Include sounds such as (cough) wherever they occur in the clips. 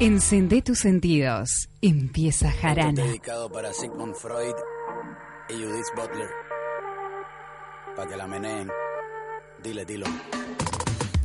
Encendé tus sentidos. Empieza Jarana. dedicado para Sigmund Freud y Judith Butler. Para que la meneen. Dile, dilo.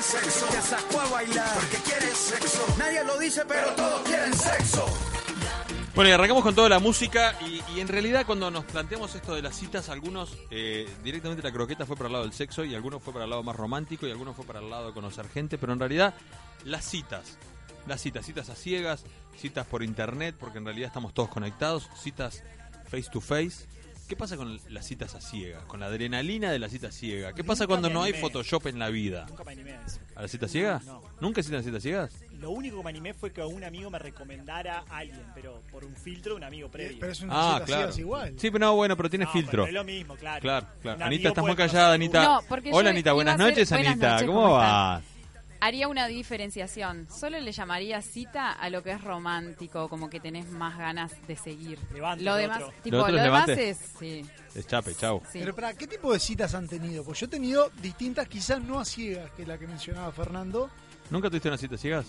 quieren sexo. Te sacó a bailar porque quiere sexo. Nadie lo dice, pero todos quieren sexo. Bueno, y arrancamos con toda la música y, y en realidad cuando nos planteamos esto de las citas, algunos eh, directamente la croqueta fue para el lado del sexo y algunos fue para el lado más romántico y algunos fue para el lado de conocer gente, pero en realidad las citas, las citas, citas a ciegas, citas por internet, porque en realidad estamos todos conectados, citas face to face. ¿Qué pasa con las citas a ciegas? Con la adrenalina de la cita ciega. ¿Qué pasa Nunca cuando me no hay animé. Photoshop en la vida? Nunca me animé a eso. ¿A la cita ciega? No. ¿Nunca hiciste las citas ciegas? Lo único que me animé fue que un amigo me recomendara a alguien, pero por un filtro de un amigo previo. Pero es una Ah, cita claro. ciegas igual. Sí, pero no, bueno, pero tiene No, filtro. pero es lo mismo, claro. Claro, claro. Un Anita, estás muy puede callada, conocer Anita. No, porque Hola, yo Anita, iba buenas hacer- noches, buenas Anita. noches, ¿Cómo ¿cómo va? Haría una diferenciación. Solo le llamaría cita a lo que es romántico, como que tenés más ganas de seguir. Levante lo lo demás, otro. tipo, ¿Lo demás es sí, Es chape, chau. sí. Pero para ¿qué tipo de citas han tenido? Pues yo he tenido distintas, quizás no a ciegas, que la que mencionaba Fernando. ¿Nunca tuviste una cita ciegas?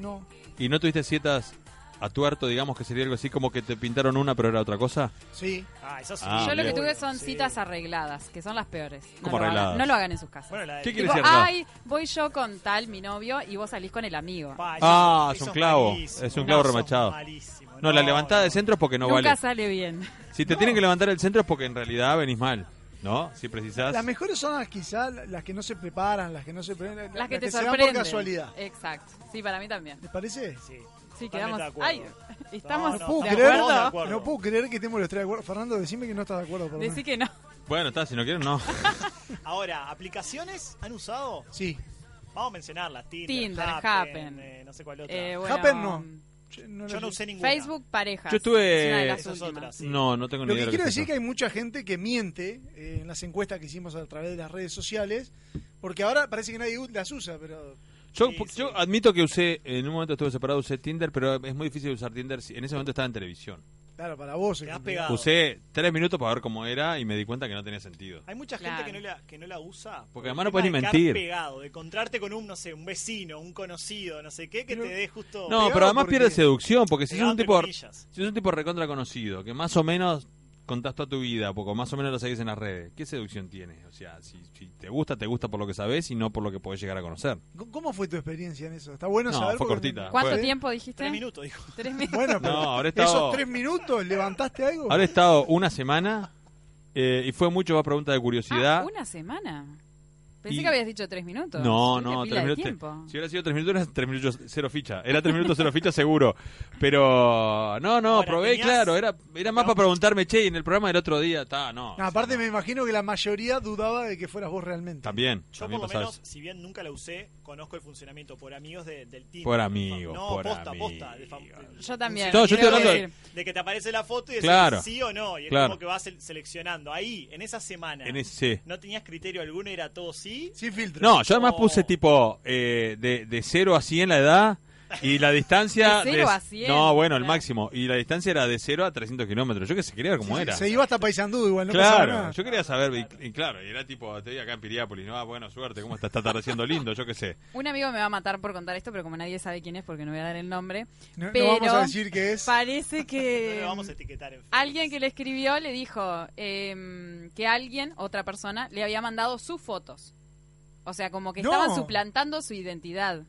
No. ¿Y no tuviste citas a tuerto, digamos, que sería algo así como que te pintaron una pero era otra cosa? Sí. Ah, eso sí. Ah, Yo lo que bien. tuve son Sí. citas arregladas, que son las peores. No ¿Cómo lo hagan- arregladas? no lo hagan en sus casas. Bueno, la de... ¿Qué quiere Tipo, decir arreglada? ay, voy yo con tal, mi novio, y vos salís con el amigo. Pa, eso- Ah, eso es un clavo. malísimo. Es un clavo No, remachado. malísimo. No, la levantada de centro es porque no Nunca vale. sale bien. Si te tienen que levantar el centro es porque en realidad venís mal, ¿no? Si precisás. Las mejores son las quizás las que no se preparan, las que no se preparan, Las que te se dan sorprenden. por casualidad. Exacto. Sí, para mí también. ¿Les parece? Sí. Sí, quedamos. de acuerdo. Ay, estamos No, No puedo, de creer, Todos de acuerdo. acuerdo. no puedo creer que estemos los tres de acuerdo. Fernando, decime que no estás de acuerdo. Por Decí que no. Bueno, está, si no quieren, no. (laughs) Ahora, ¿aplicaciones han usado? Sí. Vamos a mencionarlas. Tinder, Tinder, Happen, Happen. eh, no sé cuál otra. Eh, bueno, Happen no. Yo no, Yo no sé. usé ninguna. Facebook parejas. Yo estuve- Es una de las Esa es últimas. otra, sí. No, no tengo ni Lo idea que de quiero decir es que hay mucha gente que miente eh, en las encuestas que hicimos a través de las redes sociales, porque ahora parece que nadie las usa, pero Yo, Sí, yo sí. admito que usé, en un momento estuve separado, usé Tinder, pero es muy difícil usar Tinder. si- En ese momento estaba en televisión. claro, para vos. Te es has pegado. Usé tres minutos para ver cómo era y me di cuenta que no tenía sentido. Hay mucha gente Claro. que no, la, que no la usa. por el además no puedes ni mentir. pegado, de encontrarte con un, no sé, un vecino, un conocido, no sé qué, que Pero- te dé justo... No, pero además porque- pierde seducción, porque si sos pegado un tipo comillas. si sos un tipo recontra conocido, que más o menos contás toda tu vida, porque más o menos lo seguís en las redes, ¿qué seducción tiene? O sea, si, si te gusta, te gusta por lo que sabés y no por lo que podés llegar a conocer. ¿Cómo fue tu experiencia en eso? Está bueno No, saber. fue cortita. ¿Cuánto Fue- tiempo dijiste? Tres minutos, dijo. Tres (laughs) minutos. Bueno, pero No, habré estado- esos tres minutos, ¿levantaste algo? Ahora he estado una semana eh, y fue mucho más pregunta de curiosidad. Ah, una semana. Pensé Y- que habías dicho tres minutos. No, no, tres minutos. Si hubiera sido tres minutos, era tres minutos cero ficha. Era tres minutos cero ficha seguro. Pero no, no, Ahora, probé, tenías- claro. Era, era más No. para preguntarme, che, y en el programa del otro día, está, no. No, aparte me imagino que la mayoría dudaba de que fueras vos realmente. También, Yo también por lo menos, si bien nunca la usé, conozco el funcionamiento por amigos de- del Tinder. Por amigos, no, por posta, amigos. posta. de fam- Yo también. No, yo estoy hablando de- que te aparece la foto y decís Claro. sí o no. Y es Claro. como que vas sel- seleccionando. Ahí, en esa semana, En ese... ¿no tenías criterio alguno? ¿Era todo sí? Sin filtro. No, yo además Oh. puse tipo eh, de, de 0 a 100 la edad y la distancia... (laughs) De cero a 100, No, bueno, el máximo. Y la distancia era de 0 a 300 kilómetros. Yo que sé, quería ver cómo Sí, era. Se iba hasta Paysandú igual, no Claro, nada. yo quería saber, y, y claro, y era tipo, estoy acá en Piriápolis, no, ah, bueno, suerte, ¿cómo está? Está atardeciendo lindo, yo qué sé. Un amigo me va a matar por contar esto, pero como nadie sabe quién es, porque no voy a dar el nombre. No, no pero vamos a decir que es. Parece (laughs) No que lo vamos a etiquetar en Facebook. alguien que le escribió le dijo em, que alguien, otra persona, le había mandado sus fotos. O sea, como que No. estaban suplantando su identidad.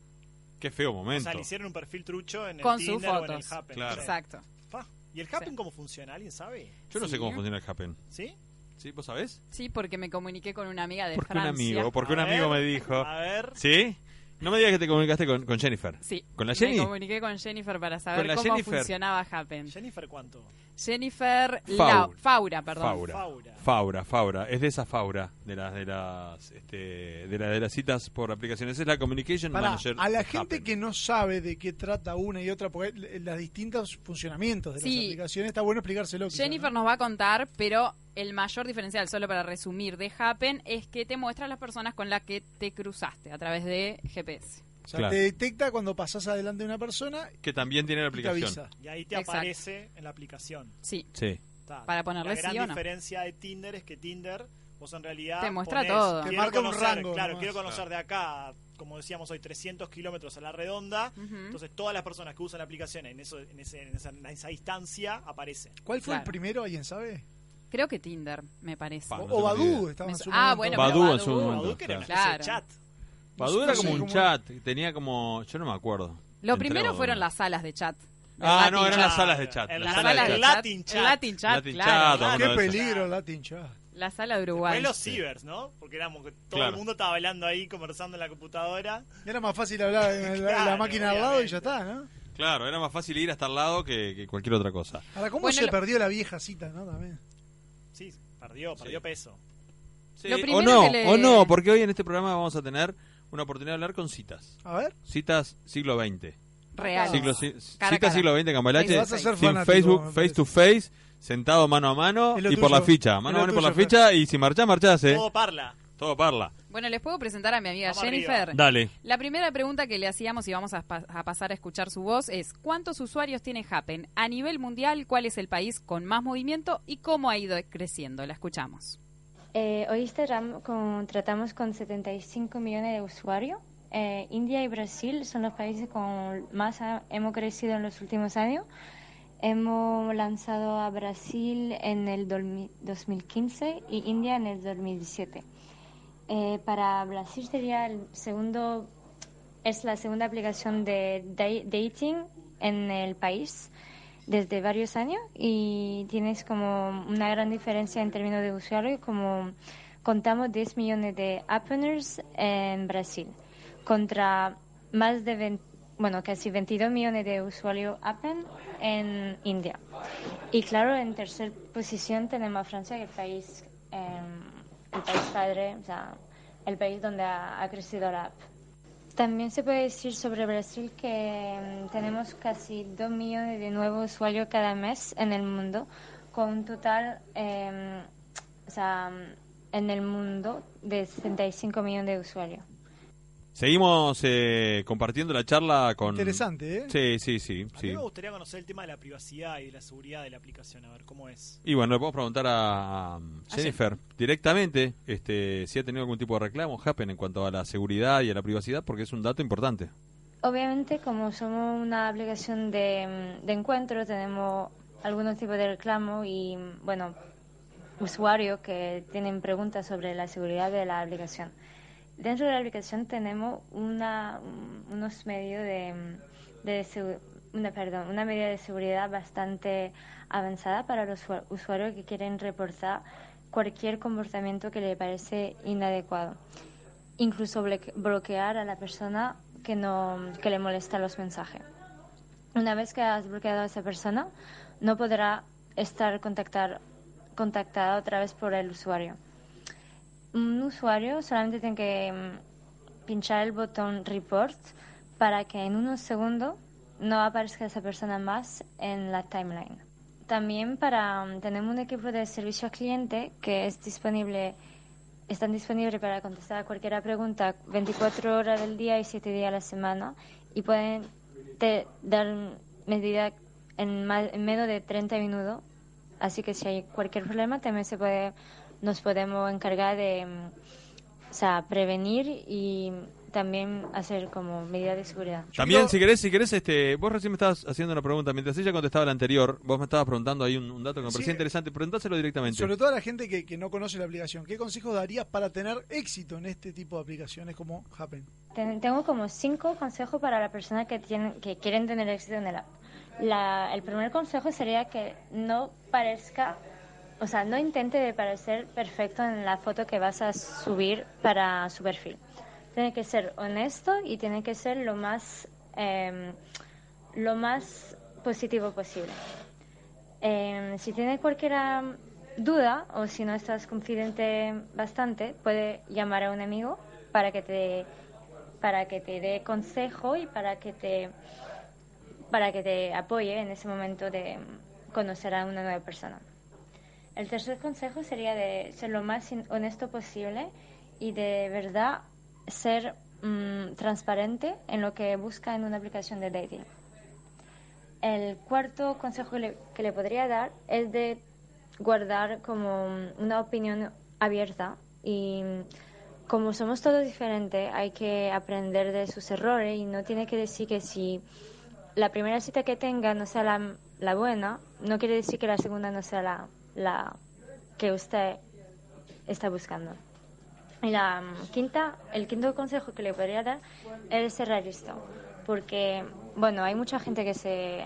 Qué feo O momento. sea, le hicieron un perfil trucho en el Con sus Tinder o en el fotos. Happen. Claro. Exacto. Fa. ¿Y el Happen Sí. cómo funciona? ¿Alguien sabe? Yo no sé Sí. cómo funciona el Happen. ¿Sí? ¿Sí? ¿Vos sabés? Sí, porque me comuniqué con una amiga de Porque un Francia. amigo, porque un A amigo ver, me dijo. A ver. ¿Sí? No me digas que te comunicaste con, con Jennifer. Sí. ¿Con la Jenny? Me comuniqué con Jennifer para saber cómo Jennifer? funcionaba Happen. ¿Jennifer cuánto? Jennifer Faura. Lau- Faura, perdón. Faura. Faura. Faura, Faura. Es de esa Faura, de las de las este, de, la- de las citas por aplicaciones. Es la Communication Pará, Manager. a la gente Happen. que no sabe de qué trata una y otra, porque l- los distintos funcionamientos de Sí. las aplicaciones, está bueno explicárselo. quizá, Jennifer ¿no? nos va a contar, pero el mayor diferencial, solo para resumir, de Happen es que te muestra las personas con las que te cruzaste a través de GPS. O sea, Claro. te detecta cuando pasás adelante de una persona Que también tiene la y te aplicación. avisa. Y ahí te Exacto. aparece en la aplicación. Sí. Sí. Está. Para ponerle La gran sí o no. diferencia de Tinder es que Tinder, vos en realidad. Te muestra ponés, todo. Te marca un conocer, rango Claro, nomás. quiero conocer de acá, como decíamos hoy, 300 kilómetros a la redonda. Entonces, todas las personas que usan la aplicación en, eso, en, ese- en esa, en esa distancia aparece. ¿Cuál fue el primero? ¿Alguien sabe? Creo que Tinder, me parece. Pa, O, no o tengo ni Badu idea. estaba en Me- su ah, momento. bueno, Badu pero en su momento. Badu, que era una Claro. especie de chat. Badu era como un chat. Tenía como. Yo no me acuerdo. Lo Entré a primero fueron las salas de chat. Ah, Latin no, eran chat. las salas de chat. Las Las salas salas de de chat. chat. Latin El chat. Latin chat, Latin claro. chat, Claro. Qué peligro Latin Chat. La sala de Fue Uruguay. los cibers, ¿no? Porque éramos que todo Claro. el mundo estaba bailando ahí, conversando en la computadora. Era más fácil hablar en la, máquina al lado y ya está, ¿no? Claro, era más fácil ir hasta al lado que, que cualquier otra cosa. Ahora, ¿cómo Bueno, se lo- perdió la vieja cita, no? También. Sí, perdió, perdió Sí. peso. Sí, Lo o primero no, que le- o no, porque hoy en este programa vamos a tener una oportunidad de hablar con citas. A ver. Citas siglo XX. Real. Siglo, ci- citas cara. siglo XX Cambalache. Vas a hacer sin fanático, Facebook, face parece. to face, sentado mano a mano Es lo y por tuyo. la ficha. Mano a mano y por la tuyo, ficha y si marchás, marchás, eh. Todo parla. Todo parla. Bueno, les puedo presentar a mi amiga Vamos Jennifer. arriba. Dale. La primera pregunta que le hacíamos y vamos a, pa- a pasar a escuchar su voz es ¿cuántos usuarios tiene Happen? A nivel mundial, ¿cuál es el país con más movimiento y cómo ha ido creciendo? La escuchamos. Eh, hoy estarán con- tratamos con 75 millones de usuarios. Eh, India y Brasil son los países con más ha- hemos crecido en los últimos años. Hemos lanzado a Brasil en el dolmi- 2015 y India en el 2017. Eh, para Brasil sería el segundo, es la segunda aplicación de da- dating en el país desde varios años y tienes como una gran diferencia en términos de usuarios, como contamos 10 millones de appners en Brasil contra más de 20 bueno, casi 22 millones de usuarios appen en India. Y claro, en tercera posición tenemos a Francia, el país, eh, el país padre, o sea, el país donde ha crecido la app. También se puede decir sobre Brasil que mm, tenemos casi 2 millones de nuevos usuarios cada mes en el mundo, con un total, eh, o sea, mm, en el mundo de 65 millones de usuarios. Seguimos eh, compartiendo la charla con... Interesante, ¿eh? Sí, sí, sí. A sí. mí me gustaría conocer el tema de la privacidad y de la seguridad de la aplicación, a ver cómo es. Y bueno, le podemos preguntar a a Jennifer directamente este, si ha tenido algún tipo de reclamo, Happen, en cuanto a la seguridad y a la privacidad, porque es un dato importante. Obviamente, como somos una aplicación de, de encuentro, tenemos algunos tipos de reclamo y, bueno, usuarios que tienen preguntas sobre la seguridad de la aplicación. Dentro de la aplicación tenemos una, un- unos medios de, una, perdón, una medida de seguridad bastante avanzada para los usua- usuarios que quieren reportar cualquier comportamiento que le parece inadecuado incluso bloque- bloquear a la persona que no que le molesta los mensajes. Una vez que has bloqueado a esa persona, no podrá estar contactar, contactada otra vez por el usuario. Un usuario solamente tiene que mm, pinchar el botón report para que en unos segundos no aparezca esa persona más en la timeline. También para mm, tenemos un equipo de servicio al cliente que es disponible están disponibles para contestar a cualquier pregunta 24 horas del día y 7 días a la semana y pueden te dar medida en, ma- en menos de 30 minutos. Así que si hay cualquier problema también se puede, nos podemos encargar de mm, o sea, prevenir y también hacer como medida de seguridad. También, si querés, si querés, este, vos recién me estabas haciendo una pregunta. Mientras ella contestaba la anterior, vos me estabas preguntando ahí un, un dato que me Sí. parecía interesante. Preguntáselo directamente. Sobre todo a la gente que, que no conoce la aplicación, ¿qué consejos darías para tener éxito en este tipo de aplicaciones como Happen? Ten- Tengo como cinco consejos para la persona que, tienen, que quieren tener éxito en el app. La- el primer consejo sería que no parezca, o sea, no intente de parecer perfecto en la foto que vas a subir para su perfil. Tiene que ser honesto y tiene que ser lo más, em, lo más positivo posible. Eh, si tienes cualquier duda o si no estás confidente bastante, puede llamar a un amigo para que te para que te dé consejo y para que te para que te apoye en ese momento de conocer a una nueva persona. El tercer consejo sería de ser lo más honesto posible y de verdad ser mm, transparente en lo que busca en una aplicación de dating. El cuarto consejo que le, que le podría dar es de guardar como una opinión abierta y como somos todos diferentes hay que aprender de sus errores y no tiene que decir que si la primera cita que tenga no sea la, la buena, no quiere decir que la segunda no sea la, la que usted está buscando. Y la mm, quinta, el quinto consejo que le podría dar es ser realista, porque bueno, hay mucha gente que se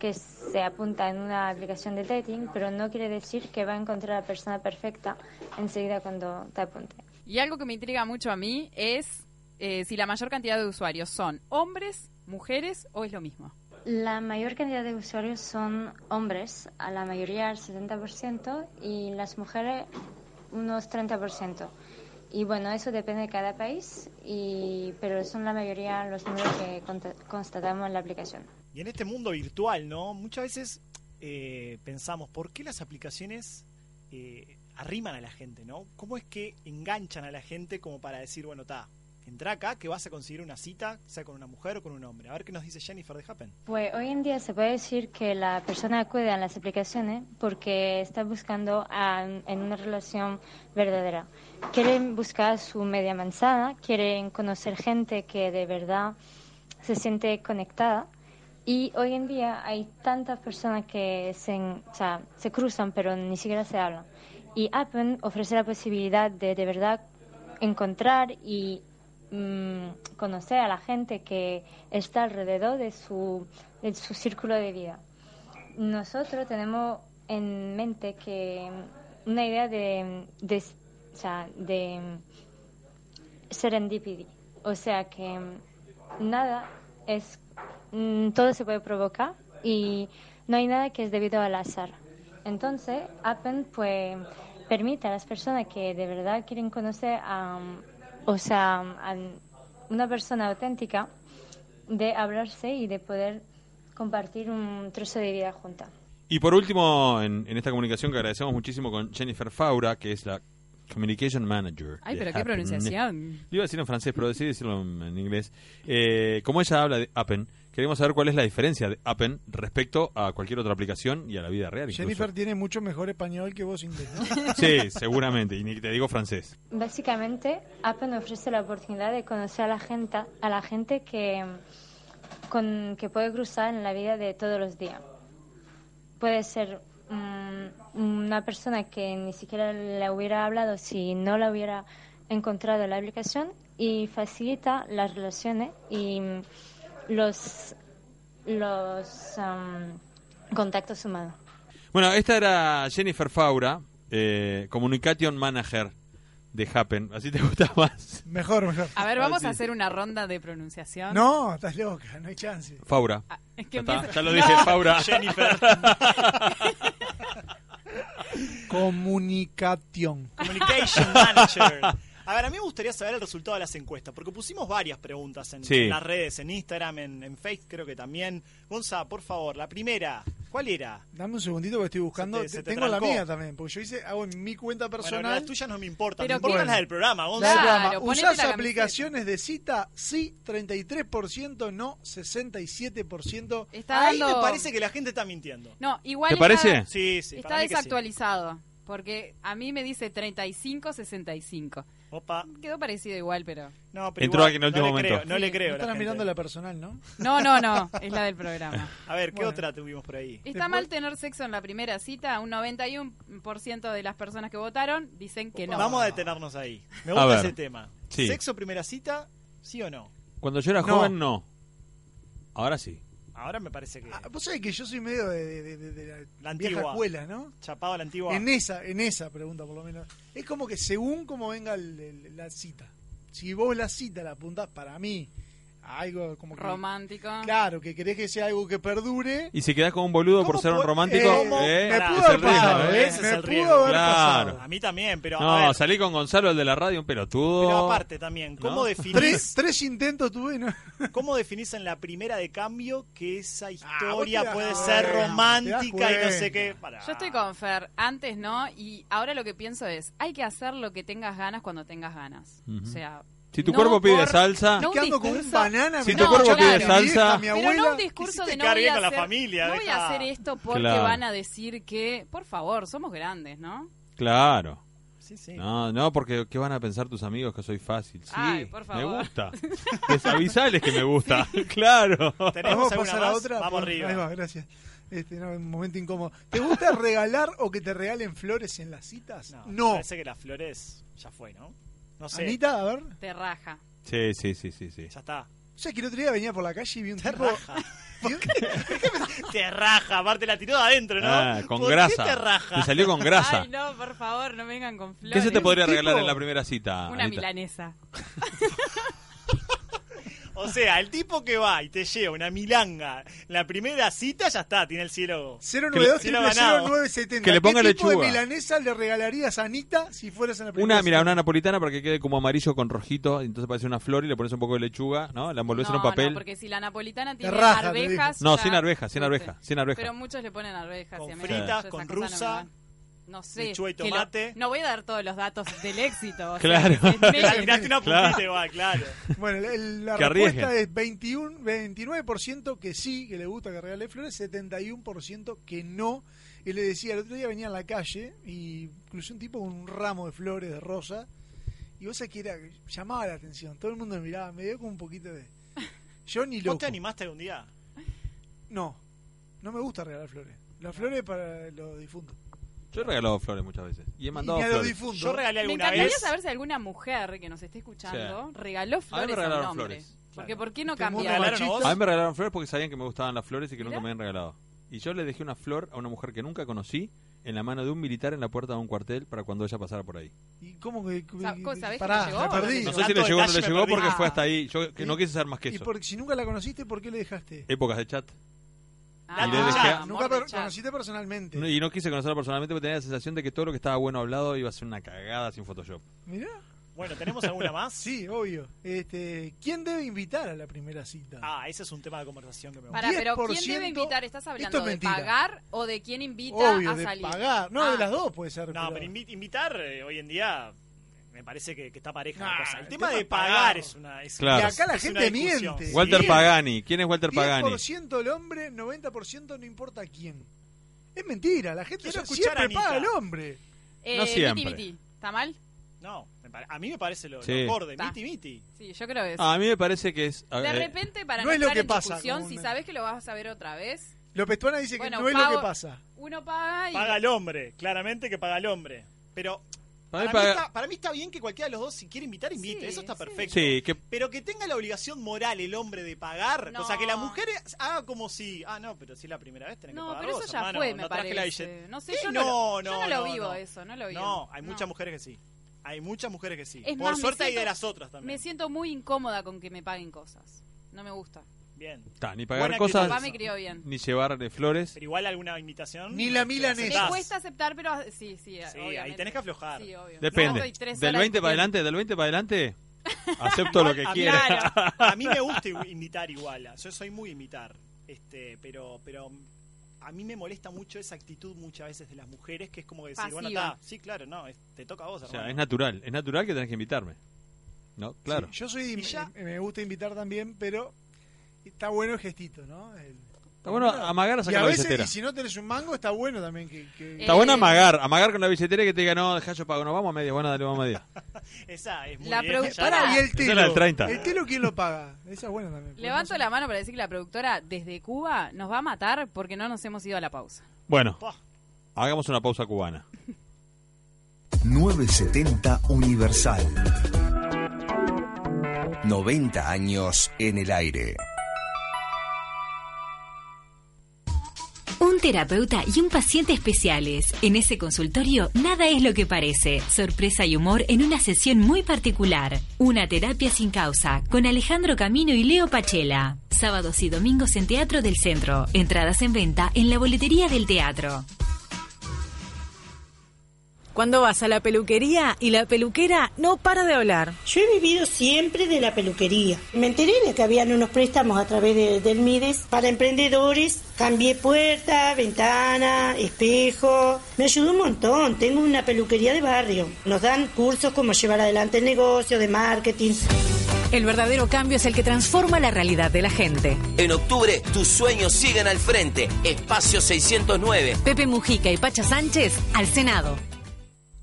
que se apunta en una aplicación de dating, pero no quiere decir que va a encontrar a la persona perfecta enseguida cuando te apunte. Y algo que me intriga mucho a mí es eh, si la mayor cantidad de usuarios son hombres, mujeres o es lo mismo. La mayor cantidad de usuarios son hombres, a la mayoría el 70%, y las mujeres unos 30%. Y bueno, eso depende de cada país, y, pero son la mayoría los números que constatamos en la aplicación. Y en este mundo virtual, ¿no? Muchas veces eh, pensamos, ¿por qué las aplicaciones eh, arriman a la gente, ¿no? ¿Cómo es que enganchan a la gente como para decir, bueno, ta, entra acá que vas a conseguir una cita, sea con una mujer o con un hombre? A ver qué nos dice Jennifer de Happen. Pues hoy en día se puede decir que la persona acude a las aplicaciones porque está buscando a- en una relación verdadera. Quieren buscar su media manzana, quieren conocer gente que de verdad se siente conectada. Y hoy en día hay tantas personas que se, o sea, se cruzan pero ni siquiera se hablan. Y Appen ofrece la posibilidad de de verdad encontrar y mm, conocer a la gente que está alrededor de su, de su círculo de vida. Nosotros tenemos en mente que una idea de, de, o sea, de serendipity, o sea que nada es, mm, todo se puede provocar y no hay nada que es debido al azar. Entonces, Appen pues permite a las personas que de verdad quieren conocer a, o sea, una persona auténtica de hablarse y de poder compartir un trozo de vida junta. Y por último, en, en esta comunicación que agradecemos muchísimo con Jennifer Faura, que es la Communication Manager. Ay, pero qué Happen. pronunciación. Lo iba a decir en francés, pero decidí decirlo en, en inglés. Eh, como ella habla de Appen, queremos saber cuál es la diferencia de Appen respecto a cualquier otra aplicación y a la vida real. incluso. Jennifer tiene mucho mejor español que vos inglés. ¿no? (laughs) Sí, seguramente, y ni te digo francés. Básicamente, Appen ofrece la oportunidad de conocer a la gente, a la gente que, con, que puede cruzar en la vida de todos los días. Puede ser mm, una persona que ni siquiera le hubiera hablado si no la hubiera encontrado en la aplicación y facilita las relaciones y los, los am, contactos humanos. Bueno, esta era Jennifer Faura, eh, Communication Manager de Happen. ¿Así te gusta más? Mejor, mejor. A ver, Ah, vamos sí. a hacer una ronda de pronunciación. No, estás loca, no hay chance. Faura. Ah, es que Ya, ya lo dije, Faura. (laughs) Jennifer, (laughs) Comunicación. Communication Manager. A ver, a mí me gustaría saber el resultado de las encuestas, porque pusimos varias preguntas en, Sí. en las redes, en Instagram, en, en Facebook creo que también. Gonza, por favor, la primera, ¿cuál era? Dame un segundito que estoy buscando. Se te- se te Tengo la mía también, porque yo hice, hago en mi cuenta Bueno, personal. las tuyas no me importan, Pero me importan bueno. las del programa, la Gonza. del programa. ¿Usás aplicaciones de cita? Sí, 33%, no, 67%. Está Ahí dando... me parece que la gente está mintiendo. No, igual ¿Te está- parece? Sí, sí, está sí. desactualizado. Porque a mí me dice 35-65. Opa. Quedó parecido igual, pero... No, pero Entró igual, alguien en el no último le momento. creo, no Sí, le creo. Están mirando la personal, ¿no? No, no, no, es la del programa. A ver, ¿qué Bueno. otra tuvimos por ahí? ¿Está Después- mal tener sexo en la primera cita? Un 91% de las personas que votaron dicen que no. Vamos a detenernos ahí. Me gusta ese tema. Sí. ¿Sexo primera cita? ¿Sí o no? Cuando yo era No. joven, no. Ahora sí. Ahora me parece que Ah, Vos sabés que yo soy medio de, de- de- de la, La vieja antigua. escuela, ¿no? chapado a la antigua. En esa, en esa pregunta por lo menos. Es como que según cómo venga el- el- la cita. Si vos la cita la apuntás para mí algo como que, Romántico. claro, que querés que sea algo que perdure. Y si quedás con un boludo por ¿Cómo ser un romántico, Eh, eh, me pudo haber riesgo, pasado, eh. Ese es me el pudo riesgo. haber Claro. pasado. A mí también, pero a No, ver, salí con Gonzalo, el de la radio, un pelotudo. pero aparte también, ¿cómo ¿No? Tres, definís, tres intentos tuve, ¿no? ¿cómo definís en la primera de cambio que esa Ah, historia puede ser romántica y no sé qué? Pará. Yo estoy con Fer, antes no, y ahora lo que pienso es, hay que hacer lo que tengas ganas cuando tengas ganas. O sea, Si tu no cuerpo pide por- salsa, no un Quedando con un discurso- banana. Si tu cuerpo pide salsa- mi Pero abuela, no un discurso de no quedar voy bien a con la hacer, familia, no voy a hacer esto porque Claro. van a decir que, por favor, somos grandes, ¿no? claro. Sí, sí. No, no, porque ¿qué van a pensar tus amigos que soy fácil? Sí, Ay, por me gusta. (laughs) Desavisales que me gusta. (laughs) claro. ¿Tenemos ¿Vamos a alguna pasar a más? otra? Vamos Por- arriba. Ahí va, gracias. Este, no, un momento incómodo. ¿Te gusta regalar o que te regalen flores en las citas? No, No. Parece que las flores ya fue, ¿no? No sé. Anita, a ver. Te raja. Sí, sí, sí, sí, sí. Ya está. O sea, que el otro día venía por la calle y vi un Te tipo... raja. (laughs) (laughs) Te raja, aparte la tiró de adentro, ¿no? Ah, con ¿Por qué grasa. te raja? Te salió con grasa. Ay, no, por favor, no vengan con flores. ¿Qué se te podría tipo- regalar en la primera cita? Una Anita? milanesa. (laughs) O sea, el tipo que va y te lleva una milanga la primera cita, ya está, tiene el cielo. 092 Que le- ganado. 0970. Que le ponga ¿Qué tipo lechuga. de milanesa le regalarías a Anita si fueras en la primera Una, mira, una napolitana para que quede como amarillo con rojito, entonces parece una flor y le pones un poco de lechuga, ¿no? La envolves en un papel. No, porque si la napolitana tiene raja, arvejas. No, sin arvejas, sin arvejas, sin arvejas. Pero muchos le ponen arvejas. Con y a mí fritas, con no rusa. No sé. lechuga y lo- tomate. no voy a dar todos los datos del éxito. Claro. una Claro. igual, claro. Bueno, el- la Que respuesta es 21, 29% que sí, que le gusta que regale flores, 71% que no. Y le decía, el otro día venía en la calle y cruzó un tipo con un ramo de flores de rosa. Y vos sabés que era, llamaba la atención. Todo el mundo me miraba, me dio como un poquito de. Yo ni ¿Vos loco. te animaste algún día? No, no me gusta regalar flores. Las flores para los difuntos. Yo he regalado flores muchas veces. Y he Y mandado a los flores. difuntos. Yo regalé Me alguna encantaría vez. saber si alguna mujer que nos esté escuchando regaló flores a, regalaron un hombre. flores. Porque ¿por qué no cambiar? ¿Regalaron a vos? A mí me regalaron flores porque sabían que me gustaban las flores y que nunca me habían regalado. Y yo le dejé una flor a una mujer que nunca conocí en la mano de un militar en la puerta de un cuartel para cuando ella pasara por ahí. ¿Y cómo que.? Sa- ¿cómo sabés que Pará, le llegó? perdí. No sé si Tanto le llegó o no le me llegó perdí. porque fue hasta ahí. Yo que no quise saber más que Y eso. por- si nunca la conociste, ¿por qué le dejaste? Épocas de chat. Ah, Y le dejé- Nunca de per- conociste personalmente. No, Y no quise conocerla personalmente porque tenía la sensación de que todo lo que estaba bueno hablado iba a ser una cagada sin Photoshop. Mirá. Bueno, ¿tenemos alguna más? (laughs) Sí, obvio. Este, ¿Quién debe invitar a la primera cita? Ah, ese es un tema de conversación que me gusta. Para, pero ¿quién 10% debe invitar? ¿Estás esto hablando es de mentira. pagar o de quién invita obvio, a de salir? pagar. No, Ah. de las dos puede ser. No, pero invi- invitar eh, hoy en día me parece que, que está pareja la Nah, cosa. El el tema tema de es pagar. pagar es una. Es, Claro. Y acá la es gente miente. Walter. Pagani. ¿Quién es Walter Pagani? 10% el hombre, 90% no importa quién. Es mentira, la gente Quiero so- escuchar a siempre paga el hombre. Eh, No siempre. Miti, miti. ¿Está mal? No, a mí me parece lo, Sí. lo mejor de Está. miti miti. Sí, yo creo que sí. Ah, a mí me parece que es... de ver, repente, para no no, es lo estar que en pasa, discusión, si una- sabes que lo vas a ver otra vez, López Tuana dice Bueno, que no es lo pago- que pasa. uno paga y... Paga el hombre, claramente que paga el hombre. Pero Para mí para, mí paga- está, para mí está bien que cualquiera de los dos, si quiere invitar, invite. Sí, Eso está perfecto. Sí, que Pero que tenga la obligación moral el hombre de pagar. No. O sea, que la mujer haga como si. Ah, no, pero si es la primera vez tenés que No, pagar pero vos, eso ya hermano, fue, me no parece. No sé, ¿Qué? yo no, lo- yo no, no lo no, vivo no. eso, no lo vivo. No, hay No. muchas mujeres que sí. Hay muchas mujeres que sí. Es Por más, suerte hay siento- de las otras también. Me siento muy incómoda con que me paguen cosas. No me gusta. Bien. Ta, ni pagar Buena cosas, Papá me crió bien. ni llevarle flores. Pero igual alguna invitación. Ni la que milanesa. Cuesta aceptar, pero sí, sí, Sí, obviamente. ahí tenés que aflojar. Sí, obvio. Depende. No, estoy tres del horas 20 para discutiendo. adelante, del 20 para adelante, (laughs) acepto lo que A mí- quiera. Claro. (laughs) A mí me gusta invitar igual. Yo soy muy invitar. Este, pero, pero a mí me molesta mucho esa actitud muchas veces de las mujeres que es como decir, bueno, Pasiva. está, sí, claro, no, es- te toca a vos, O hermano. sea, es natural, es natural que tenés que invitarme. ¿No? Claro. Sí, yo soy. Y ya- Me, me gusta invitar también, pero está bueno el gestito, ¿no? El- Está bueno amagar a y sacar a la veces, billetera. y si no tenés un mango, está bueno también que. que- Está bueno Eh, amagar, amagar con la billetera y que te diga, no, deja yo pago, no, vamos a media, bueno, dale, vamos a media. (laughs) Esa es muy La bien. productora- y el Esa telo. es la del 30. ¿El telo quién lo paga? Esa es buena también. Levanto la mano para decir que la productora desde Cuba nos va a matar porque no nos hemos ido a la pausa. Bueno, Pah. hagamos una pausa cubana. (laughs) 970 Universal. 90 años en el aire. Un terapeuta y un paciente especiales. En ese consultorio nada es lo que parece. Sorpresa y humor en una sesión muy particular. Una terapia sin causa con Alejandro Camino y Leo Pachela. Sábados y domingos en Teatro del Centro. Entradas en venta en la boletería del teatro. Cuando vas a la peluquería y la peluquera no para de hablar. Yo he vivido siempre de la peluquería. Me enteré de que habían unos préstamos a través de- del MIDES para emprendedores. Cambié puerta, ventana, espejo. Me ayudó un montón. Tengo una peluquería de barrio. Nos dan cursos como llevar adelante el negocio, de marketing. El verdadero cambio es el que transforma la realidad de la gente. En octubre, tus sueños siguen al frente. Espacio 609. Pepe Mujica y Pacha Sánchez al Senado.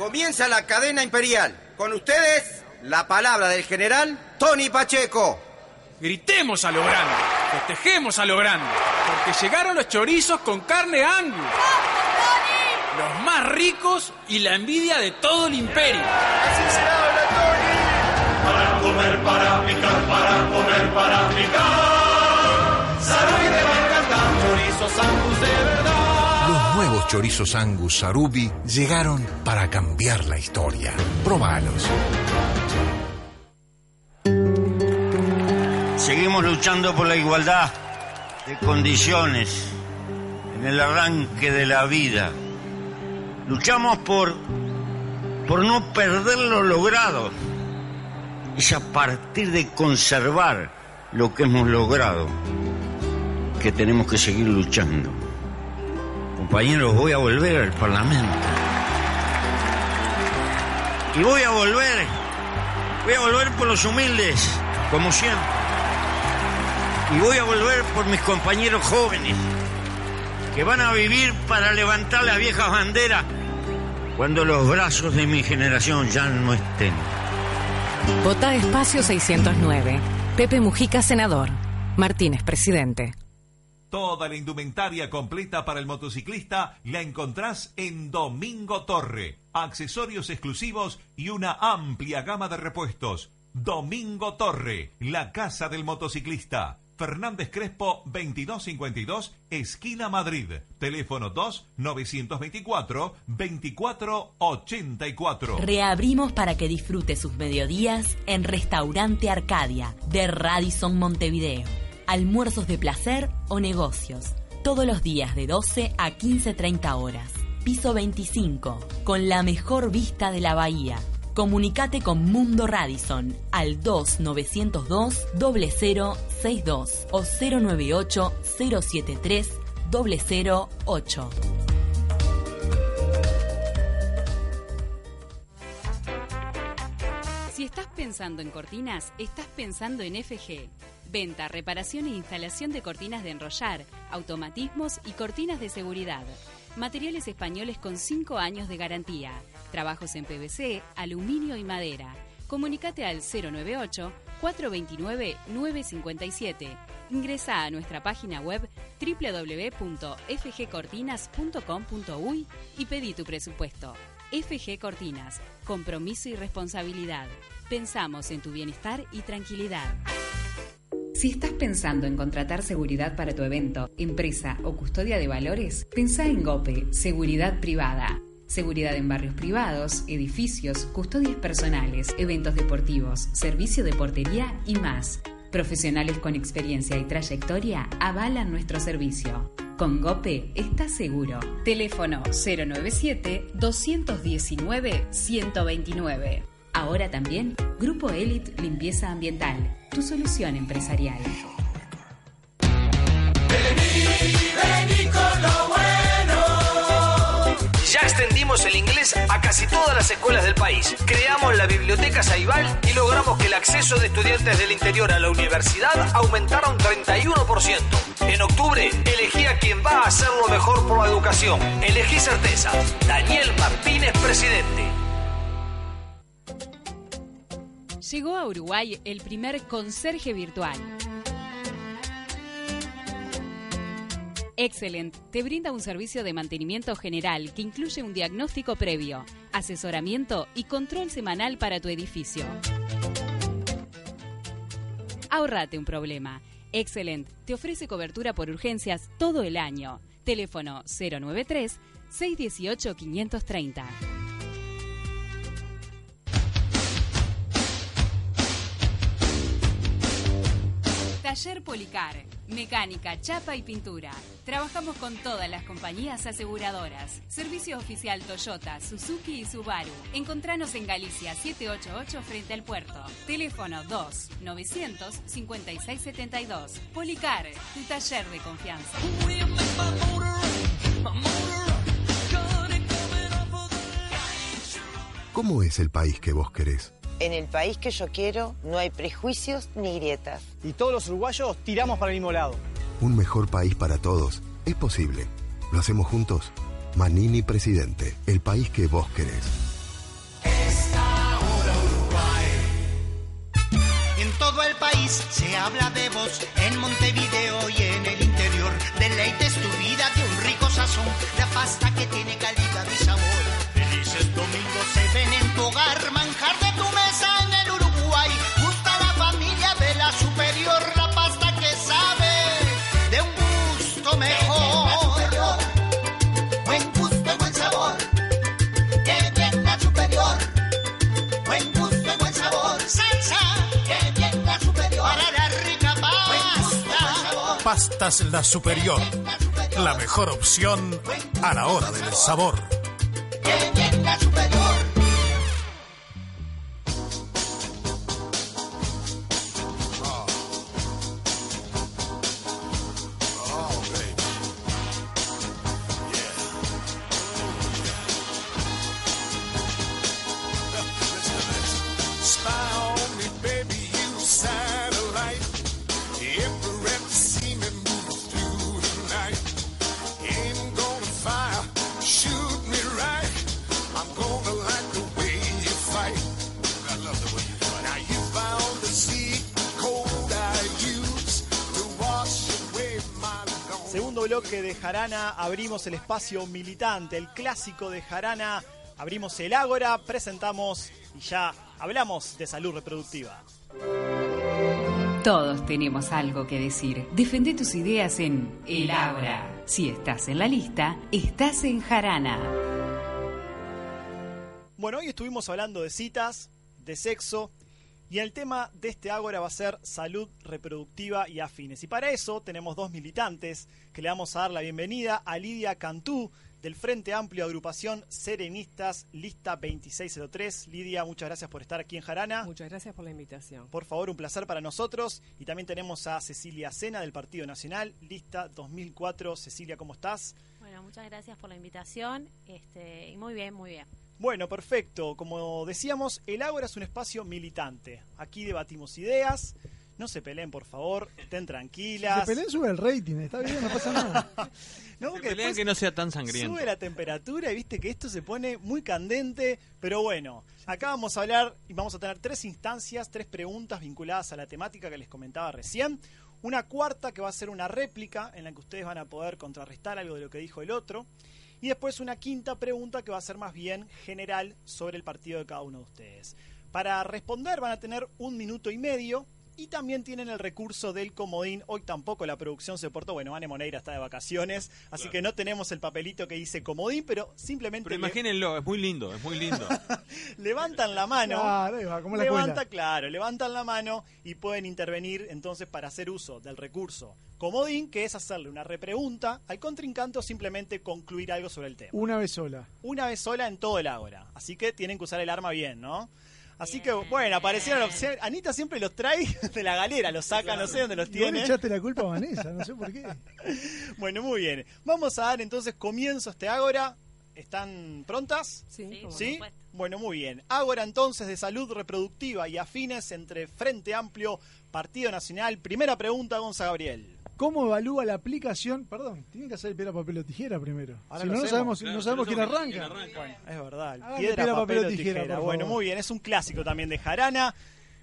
Comienza la cadena imperial. Con ustedes, la palabra del general Tony Pacheco. Gritemos a lo grande, festejemos a lo grande, porque llegaron los chorizos con carne Angus. Los más ricos y la envidia de todo el imperio. Así se habla, Tony. Para comer, para picar, para comer, para picar. Los chorizos Angus Sarubi llegaron para cambiar la historia. Probalos. Seguimos luchando por la igualdad de condiciones en el arranque de la vida. Luchamos por, por no perder lo logrado. Es a partir de conservar lo que hemos logrado que tenemos que seguir luchando. Compañeros, voy a volver al Parlamento. Y voy a volver, voy a volver por los humildes, como siempre. Y voy a volver por mis compañeros jóvenes, que van a vivir para levantar las viejas banderas cuando los brazos de mi generación ya no estén. Vota Espacio 609. Pepe Mujica, senador. Martínez, presidente. Toda la indumentaria completa para el motociclista la encontrás en Domingo Torre. Accesorios exclusivos y una amplia gama de repuestos. Domingo Torre, la casa del motociclista. Fernández Crespo 2252, esquina Madrid. Teléfono 2-924-2484. Reabrimos para que disfrute sus mediodías en Restaurante Arcadia de Radisson Montevideo. Almuerzos de placer o negocios. Todos los días de 12 a 15.30 horas. Piso 25, con la mejor vista de la bahía. Comunicate con Mundo Radisson al 2902 0062 o 098 073 008. Si estás pensando en cortinas, estás pensando en FG. Venta, reparación e instalación de cortinas de enrollar, automatismos y cortinas de seguridad. Materiales españoles con 5 años de garantía. Trabajos en PVC, aluminio y madera. Comunicate al 098-429-957. Ingresa a nuestra página web www.fgcortinas.com.uy y pedí tu presupuesto. FG Cortinas, compromiso y responsabilidad. Pensamos en tu bienestar y tranquilidad. Si estás pensando en contratar seguridad para tu evento, empresa o custodia de valores, pensá en GOPE, Seguridad Privada. Seguridad en barrios privados, edificios, custodias personales, eventos deportivos, servicio de portería y más. Profesionales con experiencia y trayectoria avalan nuestro servicio. Con GOPE estás seguro. Teléfono 097-219-129. Ahora también Grupo Elite Limpieza Ambiental, tu solución empresarial. Vení con lo bueno. Ya extendimos el inglés a casi todas las escuelas del país. Creamos la biblioteca Saibal y logramos que el acceso de estudiantes del interior a la universidad aumentara un 31%. En octubre, elegí a quien va a hacerlo mejor mejor por la educación. Elegí certeza. Daniel Martínez, presidente. Llegó a Uruguay el primer conserje virtual. Excellent te brinda un servicio de mantenimiento general que incluye un diagnóstico previo, asesoramiento y control semanal para tu edificio. Ahorrate un problema. Excellent te ofrece cobertura por urgencias todo el año. Teléfono 093 618 530. Taller Policar, mecánica, chapa y pintura. Trabajamos con todas las compañías aseguradoras. Servicio oficial Toyota, Suzuki y Subaru. Encontranos en Galicia 788 frente al puerto. Teléfono 2 900 5672. Policar, tu taller de confianza. ¿Cómo es el país que vos querés? En el país que yo quiero no hay prejuicios ni grietas. Y todos los uruguayos tiramos para el mismo lado. Un mejor país para todos es posible. ¿Lo hacemos juntos? Manini Presidente, el país que vos querés. En todo el país se habla de vos, en Montevideo y en el Pastas La Superior. La mejor opción a la hora del sabor. Abrimos el espacio militante, el clásico de Jarana, abrimos el Ágora, presentamos y ya hablamos de salud reproductiva. Todos tenemos algo que decir. Defende tus ideas en El Ágora. Si estás en la lista, estás en Jarana. Bueno, hoy estuvimos hablando de citas, de sexo, y el tema de este Ágora va a ser salud reproductiva y afines. Y para eso tenemos dos militantes que le vamos a dar la bienvenida a Lidia Cantú del Frente Amplio Agrupación Serenistas, lista 2603. Lidia, muchas gracias por estar aquí en Jarana. Muchas gracias por la invitación. Por favor, un placer para nosotros. Y también tenemos a Cecilia Sena del Partido Nacional, lista 2004. Cecilia, ¿cómo estás? Bueno, muchas gracias por la invitación. Este, y muy bien, muy bien. Bueno, perfecto. Como decíamos, el Ágora es un espacio militante. Aquí debatimos ideas. No se peleen, por favor. Estén tranquilas. Se peleen sube el rating, está bien, no pasa nada. (laughs) No, Se que pelean después que no sea tan sangriento. Sube la temperatura y viste que esto se pone muy candente, pero bueno, acá vamos a hablar y vamos a tener tres instancias, tres preguntas vinculadas a la temática que les comentaba recién. Una cuarta que va a ser una réplica en la que ustedes van a poder contrarrestar algo de lo que dijo el otro. Y después una quinta pregunta que va a ser más bien general sobre el partido de cada uno de ustedes. Para responder van a tener un minuto y medio y también tienen el recurso del comodín. Hoy tampoco la producción se portó. Bueno, Vane Moneira está de vacaciones, así Claro. que no tenemos el papelito que dice comodín, pero simplemente Pero le- imagínenlo, es muy lindo, es muy lindo. (laughs) levantan la mano. Claro, como la levanta, escuela. claro, levantan la mano y pueden intervenir entonces para hacer uso del recurso comodín, que es hacerle una repregunta al contrincante o simplemente concluir algo sobre el tema. Una vez sola. Una vez sola en todo el ágora. Así que tienen que usar el arma bien, ¿no? Así que, bueno, aparecieron opciones. Anita siempre los trae (laughs) de la galera, los saca, no sé dónde los le tiene. echaste la culpa a Vanessa, no sé por qué. (laughs) Bueno, muy bien. Vamos a dar entonces comienzo a este ágora. ¿Están prontas? Sí, ¿Sí? Bueno, muy bien. Ágora entonces de salud reproductiva y afines entre Frente Amplio, Partido Nacional. Primera pregunta, Gonza Gabriel. ¿Cómo evalúa la aplicación? Perdón, tienen que hacer piedra, papel o tijera primero. Ahora si no, no hacemos. sabemos, Claro, no sabemos quién arranca. quién Bueno, es verdad. Háganle Piedra, piedra, papel, papel o tijera. bueno, muy bien. Es un clásico también de Jarana.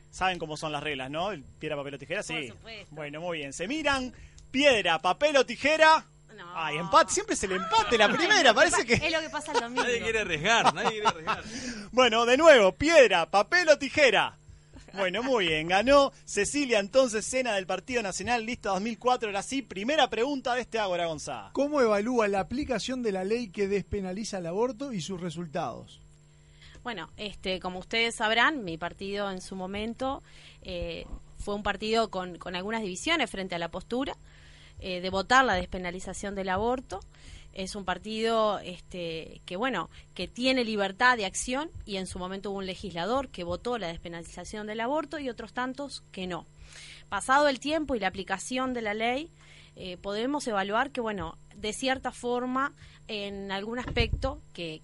Saben cómo son las reglas, ¿no? El piedra, papel o tijera, sí. Bueno, muy bien. Se miran. Piedra, papel o tijera. Ay, empate. Siempre es el empate la (laughs) primera. Parece que. Es lo que pasa el domingo. Nadie quiere arriesgar, nadie quiere arriesgar. (laughs) Bueno, de nuevo, piedra, papel o tijera. (laughs) Bueno, muy bien, ganó Cecilia entonces, cena del Partido Nacional, lista 2004, ahora sí, primera pregunta de este Ágora González. ¿Cómo evalúa la aplicación de la ley que despenaliza el aborto y sus resultados? Bueno, este, como ustedes sabrán, mi partido en su momento eh, fue un partido con, con algunas divisiones frente a la postura eh, de votar la despenalización del aborto. Es un partido este, que, bueno, que tiene libertad de acción y en su momento hubo un legislador que votó la despenalización del aborto y otros tantos que no. Pasado el tiempo y la aplicación de la ley, eh, podemos evaluar que, bueno, de cierta forma, en algún aspecto, que,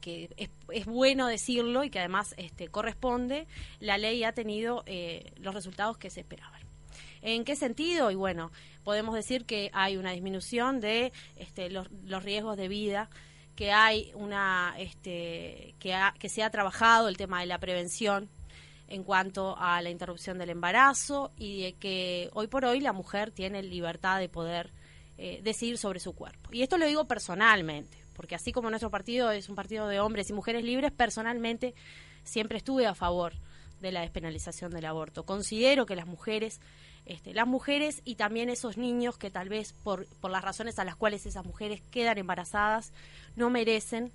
es bueno decirlo y que además este, corresponde, la ley ha tenido eh, los resultados que se esperaban. ¿En qué sentido? Y bueno, podemos decir que hay una disminución de este, los, riesgos de vida, que hay una este, que, ha- que se ha trabajado el tema de la prevención en cuanto a la interrupción del embarazo y de que hoy por hoy la mujer tiene libertad de poder eh, decidir sobre su cuerpo. Y esto lo digo personalmente, porque así como nuestro partido es un partido de hombres y mujeres libres, personalmente siempre estuve a favor de la despenalización del aborto. Considero que las mujeres, este, las mujeres y también esos niños que tal vez por, por las razones a las cuales esas mujeres quedan embarazadas, no merecen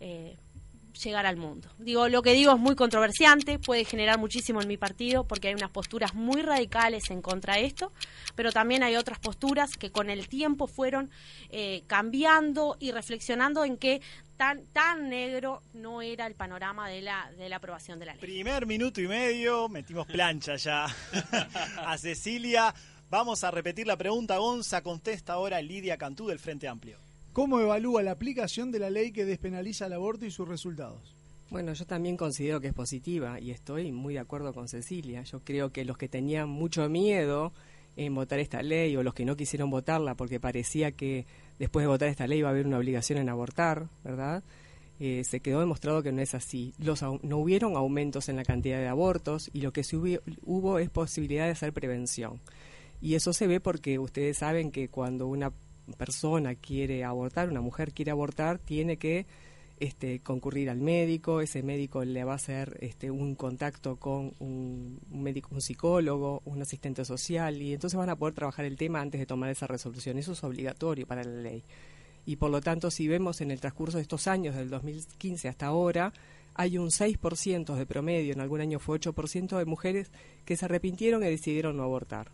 eh, llegar al mundo. Digo, lo que digo es muy controversiante, puede generar muchísimo en mi partido porque hay unas posturas muy radicales en contra de esto, pero también hay otras posturas que con el tiempo fueron eh, cambiando y reflexionando en que tan tan negro no era el panorama de la de la aprobación de la ley. Primer minuto y medio, metimos plancha ya (laughs) a Cecilia. Vamos a repetir la pregunta, Gonza, contesta ahora Lidia Cantú del Frente Amplio. ¿Cómo evalúa la aplicación de la ley que despenaliza el aborto y sus resultados? Bueno, yo también considero que es positiva y estoy muy de acuerdo con Cecilia. Yo creo que los que tenían mucho miedo en votar esta ley o los que no quisieron votarla porque parecía que después de votar esta ley iba a haber una obligación en abortar, ¿verdad? Eh, se quedó demostrado que no es así. Los, no hubieron aumentos en la cantidad de abortos y lo que sí hubo es posibilidad de hacer prevención. Y eso se ve porque ustedes saben que cuando una persona quiere abortar, una mujer quiere abortar, tiene que este, concurrir al médico, ese médico le va a hacer este, un contacto con un, un médico, un psicólogo, un asistente social, y entonces van a poder trabajar el tema antes de tomar esa resolución. Eso es obligatorio para la ley. Y por lo tanto, si vemos en el transcurso de estos años, del 2015 hasta ahora, hay un 6% de promedio, en algún año fue 8% de mujeres que se arrepintieron y decidieron no abortar.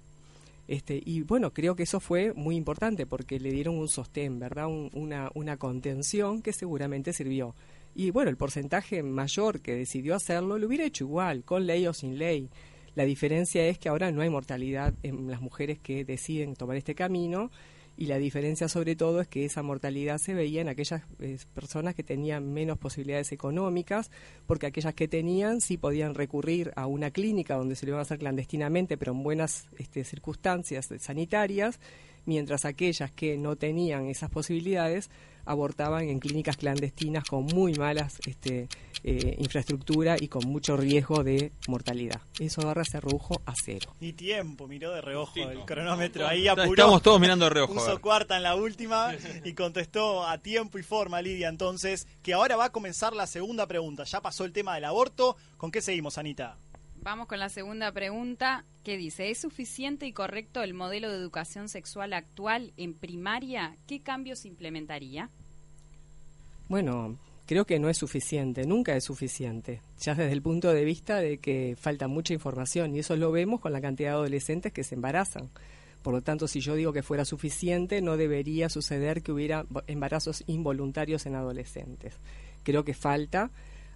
Este, y bueno, creo que eso fue muy importante porque le dieron un sostén, ¿verdad? Un- una, una contención que seguramente sirvió. Y bueno, el porcentaje mayor que decidió hacerlo lo hubiera hecho igual, con ley o sin ley. La diferencia es que ahora no hay mortalidad en las mujeres que deciden tomar este camino y la diferencia sobre todo es que esa mortalidad se veía en aquellas eh, personas que tenían menos posibilidades económicas, porque aquellas que tenían sí podían recurrir a una clínica donde se lo iban a hacer clandestinamente, pero en buenas este, circunstancias sanitarias, mientras aquellas que no tenían esas posibilidades abortaban en clínicas clandestinas con muy malas este, eh, infraestructura y con mucho riesgo de mortalidad. Eso ahora se redujo a cero. Ni tiempo, miró de reojo el cronómetro, ahí Estamos apuró. todos mirando de reojo, Puso cuarta en la última y contestó a tiempo y forma Lidia entonces, que ahora va a comenzar la segunda pregunta. Ya pasó el tema del aborto. ¿Con qué seguimos, Anita? Vamos con la segunda pregunta que dice, ¿es suficiente y correcto el modelo de educación sexual actual en primaria? ¿Qué cambios implementaría? Bueno, creo que no es suficiente, nunca es suficiente, ya desde el punto de vista de que falta mucha información y eso lo vemos con la cantidad de adolescentes que se embarazan. Por lo tanto, si yo digo que fuera suficiente, no debería suceder que hubiera embarazos involuntarios en adolescentes. Creo que falta,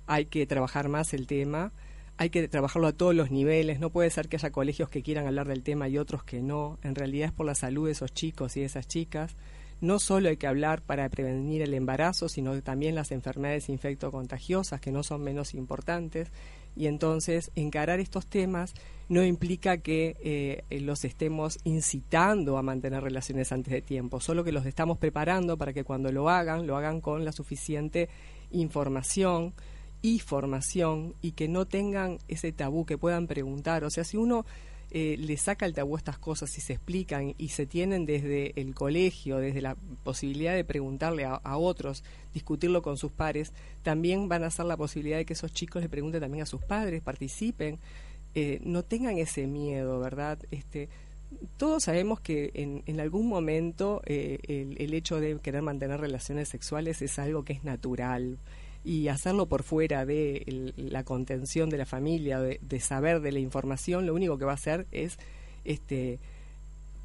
hay que trabajar más el tema, hay que trabajarlo a todos los niveles, no puede ser que haya colegios que quieran hablar del tema y otros que no, en realidad es por la salud de esos chicos y de esas chicas. No solo hay que hablar para prevenir el embarazo, sino también las enfermedades infectocontagiosas, que no son menos importantes. Y entonces encarar estos temas no implica que eh, los estemos incitando a mantener relaciones antes de tiempo, solo que los estamos preparando para que cuando lo hagan, lo hagan con la suficiente información y formación y que no tengan ese tabú, que puedan preguntar. O sea, si uno eh, le saca el tabú a estas cosas y se explican y se tienen desde el colegio, desde la posibilidad de preguntarle a, otros, discutirlo con sus pares, también van a ser la posibilidad de que esos chicos le pregunten también a sus padres, participen, eh, no tengan ese miedo, ¿verdad? Este, todos sabemos que en, en algún momento eh, el hecho de querer mantener relaciones sexuales es algo que es natural y hacerlo por fuera de la contención de la familia, de, de saber de la información, lo único que va a hacer es este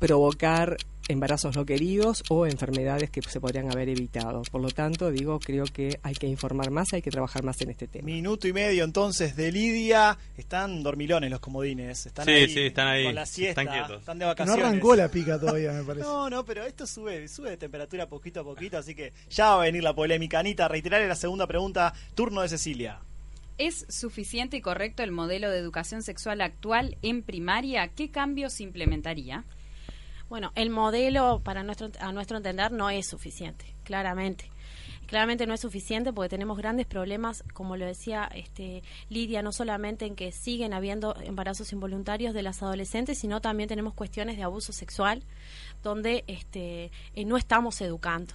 provocar embarazos no queridos o enfermedades que se podrían haber evitado. Por lo tanto, digo, creo que hay que informar más, hay que trabajar más en este tema. Minuto y medio entonces de Lidia. Están dormilones los comodines. Están Sí, ahí sí, están ahí. Con la siesta. Están quietos. de No vacaciones. arrancó la pica todavía, me parece. (laughs) No, no, pero esto sube, sube de temperatura poquito a poquito, así que ya va a venir la polémica. Anita, reiterarle la segunda pregunta, turno de Cecilia. ¿Es suficiente y correcto el modelo de educación sexual actual en primaria? ¿Qué cambios implementaría? Bueno, el modelo para nuestro a nuestro entender no es suficiente, claramente. Claramente no es suficiente porque tenemos grandes problemas, como lo decía este, Lidia, no solamente en que siguen habiendo embarazos involuntarios de las adolescentes, sino también tenemos cuestiones de abuso sexual donde este, eh, no estamos educando.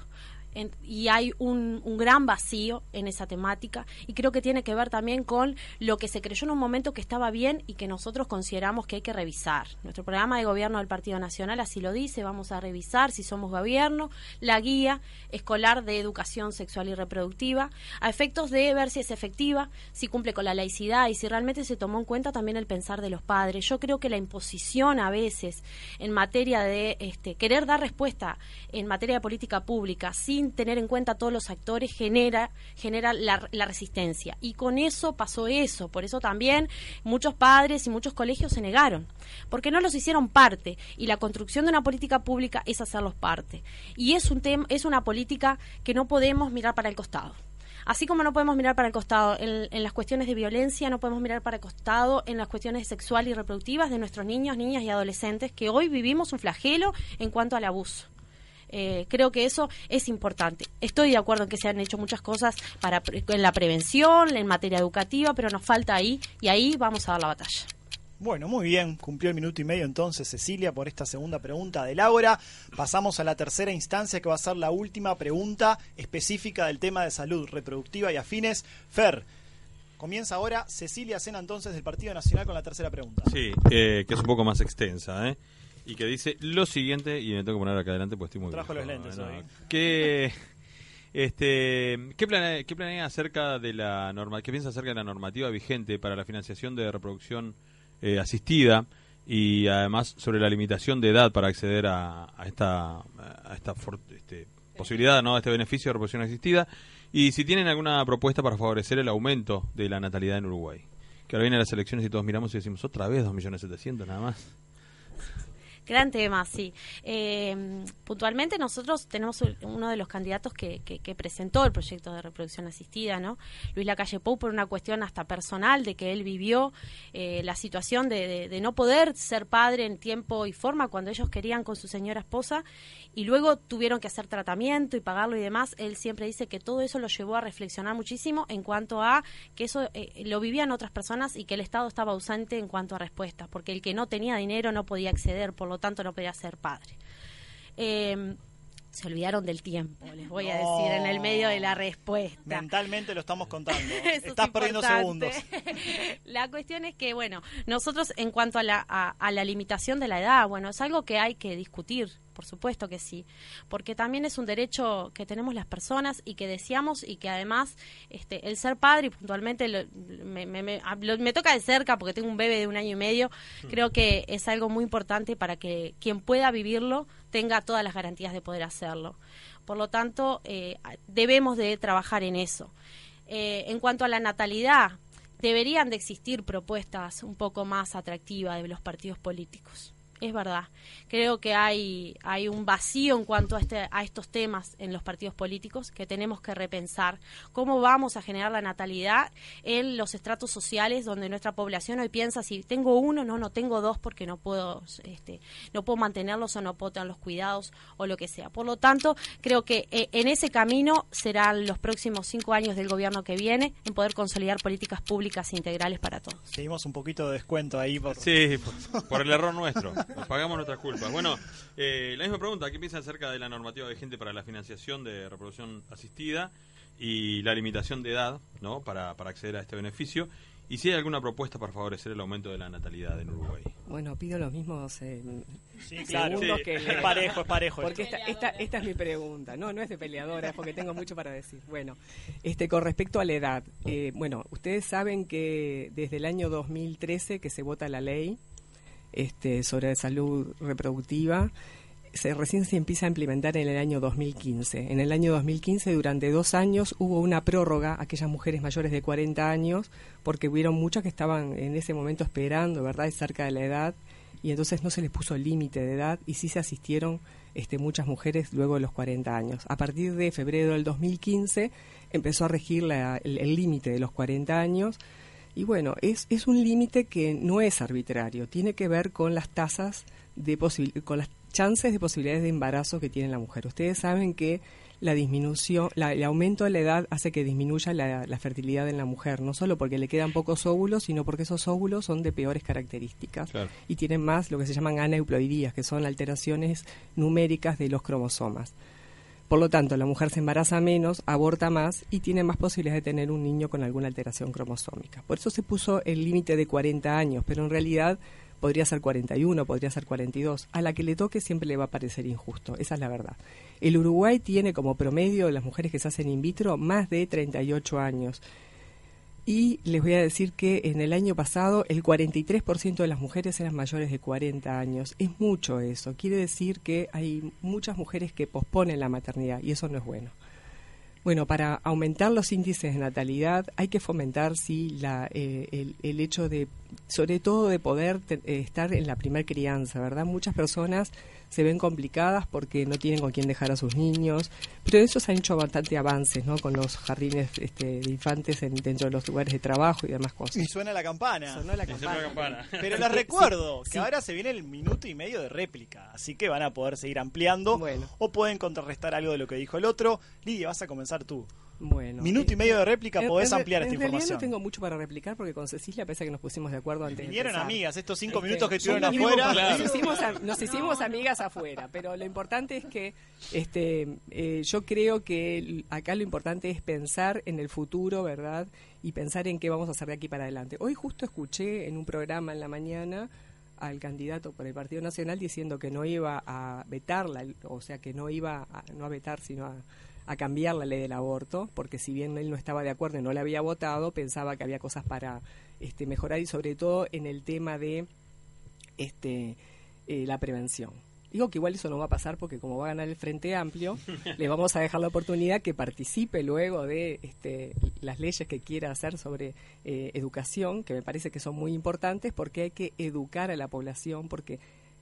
En- y hay un, gran vacío en esa temática y creo que tiene que ver también con lo que se creyó en un momento que estaba bien y que nosotros consideramos que hay que revisar. Nuestro programa de gobierno del Partido Nacional así lo dice, vamos a revisar si somos gobierno la guía escolar de educación sexual y reproductiva a efectos de ver si es efectiva, si cumple con la laicidad y si realmente se tomó en cuenta también el pensar de los padres. Yo creo que la imposición a veces en materia de este, querer dar respuesta en materia de política pública sin tener en cuenta todos los actores genera, genera la, la resistencia. Y con eso pasó eso. Por eso también muchos padres y muchos colegios se negaron, porque no los hicieron parte. Y la construcción de una política pública es hacerlos parte. Y es, un tema es una política que no podemos mirar para el costado. Así como no podemos mirar para el costado en, en las cuestiones de violencia, no podemos mirar para el costado en las cuestiones sexuales y reproductivas de nuestros niños, niñas y adolescentes, que hoy vivimos un flagelo en cuanto al abuso. Eh, creo que eso es importante. Estoy de acuerdo en que se han hecho muchas cosas para pre- en la prevención, en materia educativa, pero nos falta ahí y ahí vamos a dar la batalla. Bueno, muy bien, cumplió el minuto y medio entonces Cecilia por esta segunda pregunta de Laura. Pasamos a la tercera instancia que va a ser la última pregunta específica del tema de salud reproductiva y afines. Fer, comienza ahora Cecilia Sena entonces del Partido Nacional con la tercera pregunta. Sí, eh, que es un poco más extensa, ¿eh? Y que dice lo siguiente, y me tengo que poner acá adelante porque estoy muy Trajo viejo, los lentes ¿no? hoy. Que, este, ¿qué, planea, ¿Qué planea acerca de la norma, qué piensa acerca de la normativa vigente para la financiación de reproducción eh, asistida y además sobre la limitación de edad para acceder a, a esta, a esta for- este, posibilidad, ¿no? a este beneficio de reproducción asistida? Y si tienen alguna propuesta para favorecer el aumento de la natalidad en Uruguay. Que ahora vienen las elecciones y todos miramos y decimos otra vez 2.700.000 nada más. Gran tema, sí. Eh, puntualmente nosotros tenemos un- uno de los candidatos que, que- que presentó el proyecto de reproducción asistida, ¿no? Luis Lacalle Pou, por una cuestión hasta personal de que él vivió eh, la situación de no poder ser padre en tiempo y forma cuando ellos querían con su señora esposa y luego tuvieron que hacer tratamiento y pagarlo y demás. Él siempre dice que todo eso lo llevó a reflexionar muchísimo en cuanto a que eso eh, lo vivían otras personas y que el Estado estaba ausente en cuanto a respuestas, porque el que no tenía dinero no podía acceder, por lo tanto no podía ser padre. Eh, se olvidaron del tiempo, les voy a decir, en el medio de la respuesta. Mentalmente lo estamos contando. (laughs) Estás es perdiendo segundos. (laughs) La cuestión es que, bueno, nosotros en cuanto a la, a, a la limitación de la edad, bueno, es algo que hay que discutir, por supuesto que sí, porque también es un derecho que tenemos las personas y que deseamos y que además este, el ser padre, y puntualmente lo- me, me- me- a- lo- me toca de cerca porque tengo un bebé de un año y medio, creo que es algo muy importante para que quien pueda vivirlo tenga todas las garantías de poder hacerlo. Por lo tanto, eh, debemos de trabajar en eso. Eh, en cuanto a la natalidad, deberían de existir propuestas un poco más atractivas de los partidos políticos. Es verdad. Creo que hay, hay un vacío en cuanto a, este, a estos temas en los partidos políticos que tenemos que repensar. ¿Cómo vamos a generar la natalidad en los estratos sociales donde nuestra población hoy piensa si tengo uno, no, no tengo dos porque no puedo, este, no puedo mantenerlos o no puedo tener los cuidados o lo que sea. Por lo tanto, creo que eh, en ese camino serán los próximos cinco años del gobierno que viene en poder consolidar políticas públicas integrales para todos. Seguimos un poquito de descuento ahí por... Sí, por, por el error nuestro. Nos pagamos nuestras culpas. Bueno, eh, la misma pregunta. ¿Qué piensan acerca de la normativa vigente para la financiación de reproducción asistida y la limitación de edad ¿no? para, para acceder a este beneficio? Y si hay alguna propuesta para favorecer el aumento de la natalidad en Uruguay. Bueno, pido los mismos eh, Sí, claro. Sí, que es parejo, es parejo Porque esta, esta, esta es mi pregunta. No, no es de peleadora, es porque tengo mucho para decir. Bueno, este, con respecto a la edad, eh, bueno, ustedes saben que desde el año 2013 que se vota la ley este, sobre salud reproductiva, se, recién se empieza a implementar en el año 2015. En el año 2015, durante dos años, hubo una prórroga a aquellas mujeres mayores de 40 años, porque hubieron muchas que estaban en ese momento esperando, ¿verdad?, cerca de la edad, y entonces no se les puso límite de edad y sí se asistieron este, muchas mujeres luego de los 40 años. A partir de febrero del 2015 empezó a regir la- el el límite de los 40 años y bueno, es, es un límite que no es arbitrario, tiene que ver con las tasas de posibil- con las chances de posibilidades de embarazo que tiene la mujer. Ustedes saben que la disminución, la- el aumento de la edad hace que disminuya la, la fertilidad en la mujer, no solo porque le quedan pocos óvulos, sino porque esos óvulos son de peores características y tienen más lo que se llaman aneuploidías, que son alteraciones numéricas de los cromosomas. Por lo tanto, la mujer se embaraza menos, aborta más y tiene más posibilidades de tener un niño con alguna alteración cromosómica. Por eso se puso el límite de 40 años, pero en realidad podría ser 41, podría ser 42. A la que le toque siempre le va a parecer injusto, esa es la verdad. El Uruguay tiene como promedio de las mujeres que se hacen in vitro más de 38 años. Y les voy a decir que en el año pasado el 43% de las mujeres eran mayores de 40 años. Es mucho eso. Quiere decir que hay muchas mujeres que posponen la maternidad y eso no es bueno. Bueno, para aumentar los índices de natalidad hay que fomentar, sí, la, eh, el, el hecho de, sobre todo de poder te- eh, estar en la primer crianza, ¿verdad? Muchas personas se ven complicadas porque no tienen con quién dejar a sus niños, pero eso se han hecho bastante avances, ¿no? Con los jardines este, de infantes en- dentro de los lugares de trabajo y demás cosas. Y suena la campana. Sonó la Y suena campana. la campana. (laughs) Pero les sí, recuerdo que sí. ahora se viene el minuto y medio de réplica, así que van a poder seguir ampliando o pueden contrarrestar algo de lo que dijo el otro. Lidia, vas a comenzar tú. Bueno, Minuto y eh, medio de réplica, podés en- ampliar esta en realidad información. no tengo mucho para replicar porque con Cecilia parece que nos pusimos de acuerdo antes Vinieron amigas, estos cinco Este, minutos que estuvieron afuera. Nos hicimos, am- nos hicimos amigas afuera, pero lo importante es que este, eh, yo creo que acá lo importante es pensar en el futuro, ¿verdad? Y pensar en qué vamos a hacer de aquí para adelante. Hoy justo escuché en un programa en la mañana al candidato por el Partido Nacional diciendo que no iba a vetarla, o sea, que no iba a, no a vetar, sino a, a cambiar la ley del aborto, porque si bien él no estaba de acuerdo y no la había votado, pensaba que había cosas para este, mejorar y sobre todo en el tema de este, eh, la prevención. Digo que igual eso no va a pasar porque como va a ganar el Frente Amplio, (laughs) le vamos a dejar la oportunidad que participe luego de este, las leyes que quiera hacer sobre eh, educación, que me parece que son muy importantes porque hay que educar a la población, porque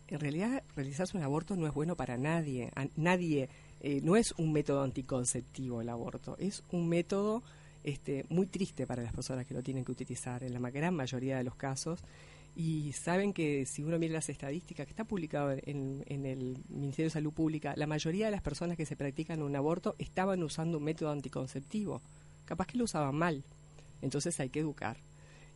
en realidad realizarse un aborto no es bueno para nadie. A nadie eh, no es un método anticonceptivo el aborto, es un método este, muy triste para las personas que lo tienen que utilizar en la gran mayoría de los casos. Y saben que si uno mira las estadísticas que está publicado en, en el Ministerio de Salud Pública, la mayoría de las personas que se practican un aborto estaban usando un método anticonceptivo. Capaz que lo usaban mal. Entonces hay que educar.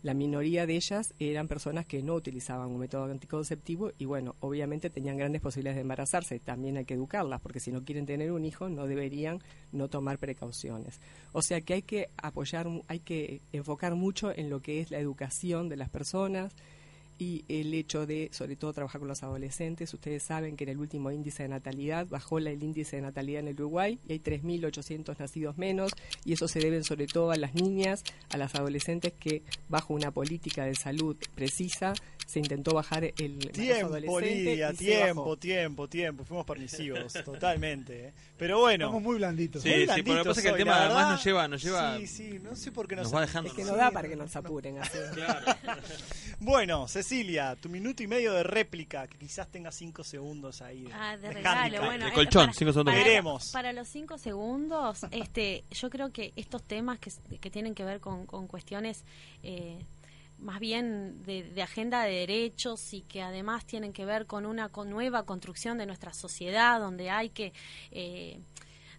La minoría de ellas eran personas que no utilizaban un método anticonceptivo y bueno, obviamente tenían grandes posibilidades de embarazarse. También hay que educarlas porque si no quieren tener un hijo no deberían no tomar precauciones. O sea que hay que apoyar, hay que enfocar mucho en lo que es la educación de las personas y el hecho de, sobre todo, trabajar con los adolescentes. Ustedes saben que en el último índice de natalidad bajó el índice de natalidad en el Uruguay y hay 3.800 nacidos menos y eso se debe sobre todo a las niñas, a las adolescentes que bajo una política de salud precisa se intentó bajar el Tiempo, adolescente Lidia, y se tiempo, bajó. tiempo, tiempo. Fuimos permisivos, (laughs) totalmente. ¿eh? Pero bueno. Estamos muy blanditos. Sí, Muy sí, pero lo que pasa es que el tema además verdad. nos lleva, nos lleva, Sí, sí, no sé por qué nos nos va dejando. Es que ¿no? da para que nos apuren así. (laughs) (laughs) Bueno, Cecilia, tu minuto y medio de réplica, que quizás tenga cinco segundos ahí. De, Ah, de de regalo, handicap. bueno. De colchón, para- cinco segundos. para- Veremos. Para los cinco segundos, este, yo creo que estos temas que, que tienen que ver con, con cuestiones eh, más bien de, agenda de derechos y que además tienen que ver con una con nueva construcción de nuestra sociedad, donde hay que eh,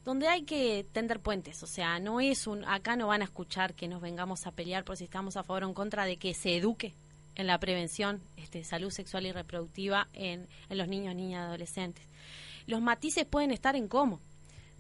donde hay que tender puentes, o sea, no es un acá no van a escuchar que nos vengamos a pelear por si estamos a favor o en contra de que se eduque en la prevención este, salud sexual y reproductiva en, en los niños, niñas y adolescentes. Los matices pueden estar en cómo,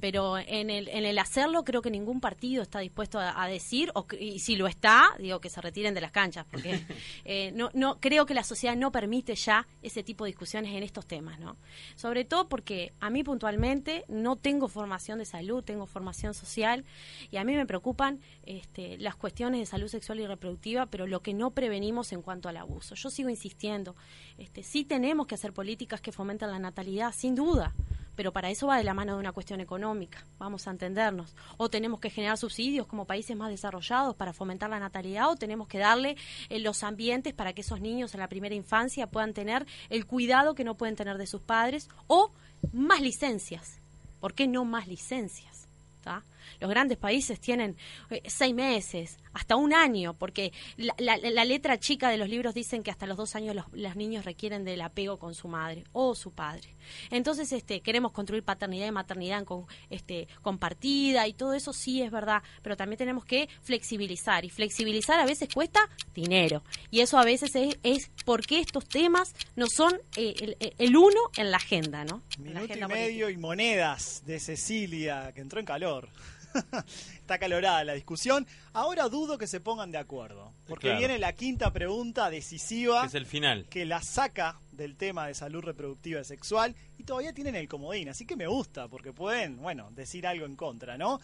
pero en el, en el hacerlo creo que ningún partido está dispuesto a, a decir, o, y si lo está, digo que se retiren de las canchas, porque (laughs) eh, no, no creo que la sociedad no permite ya ese tipo de discusiones en estos temas, ¿no? Sobre todo porque a mí puntualmente no tengo formación de salud, tengo formación social, y a mí me preocupan este, las cuestiones de salud sexual y reproductiva, pero lo que no prevenimos en cuanto al abuso. Yo sigo insistiendo, este, sí tenemos que hacer políticas que fomenten la natalidad, sin duda, pero para eso va de la mano de una cuestión económica, vamos a entendernos. O tenemos que generar subsidios como países más desarrollados para fomentar la natalidad, o tenemos que darle eh, los ambientes para que esos niños en la primera infancia puedan tener el cuidado que no pueden tener de sus padres, o más licencias. ¿Por qué no más licencias? ¿tá? Los grandes países tienen eh, seis meses, hasta un año, porque la, la- la letra chica de los libros dicen que hasta los dos años los, los niños requieren del apego con su madre o su padre. Entonces, este, queremos construir paternidad y maternidad con, este, compartida y todo eso sí es verdad, pero también tenemos que flexibilizar y flexibilizar a veces cuesta dinero y eso a veces es, es porque estos temas no son eh, el, el uno en la agenda, ¿no? La Minuto y medio y monedas de Cecilia, que entró en calor. (laughs) Está calorada la discusión. Ahora dudo que se pongan de acuerdo. Porque Claro. viene la quinta pregunta decisiva Que es el final. que la saca del tema de salud reproductiva y sexual y todavía tienen el comodín. Así que me gusta porque pueden, bueno, decir algo en contra, ¿no?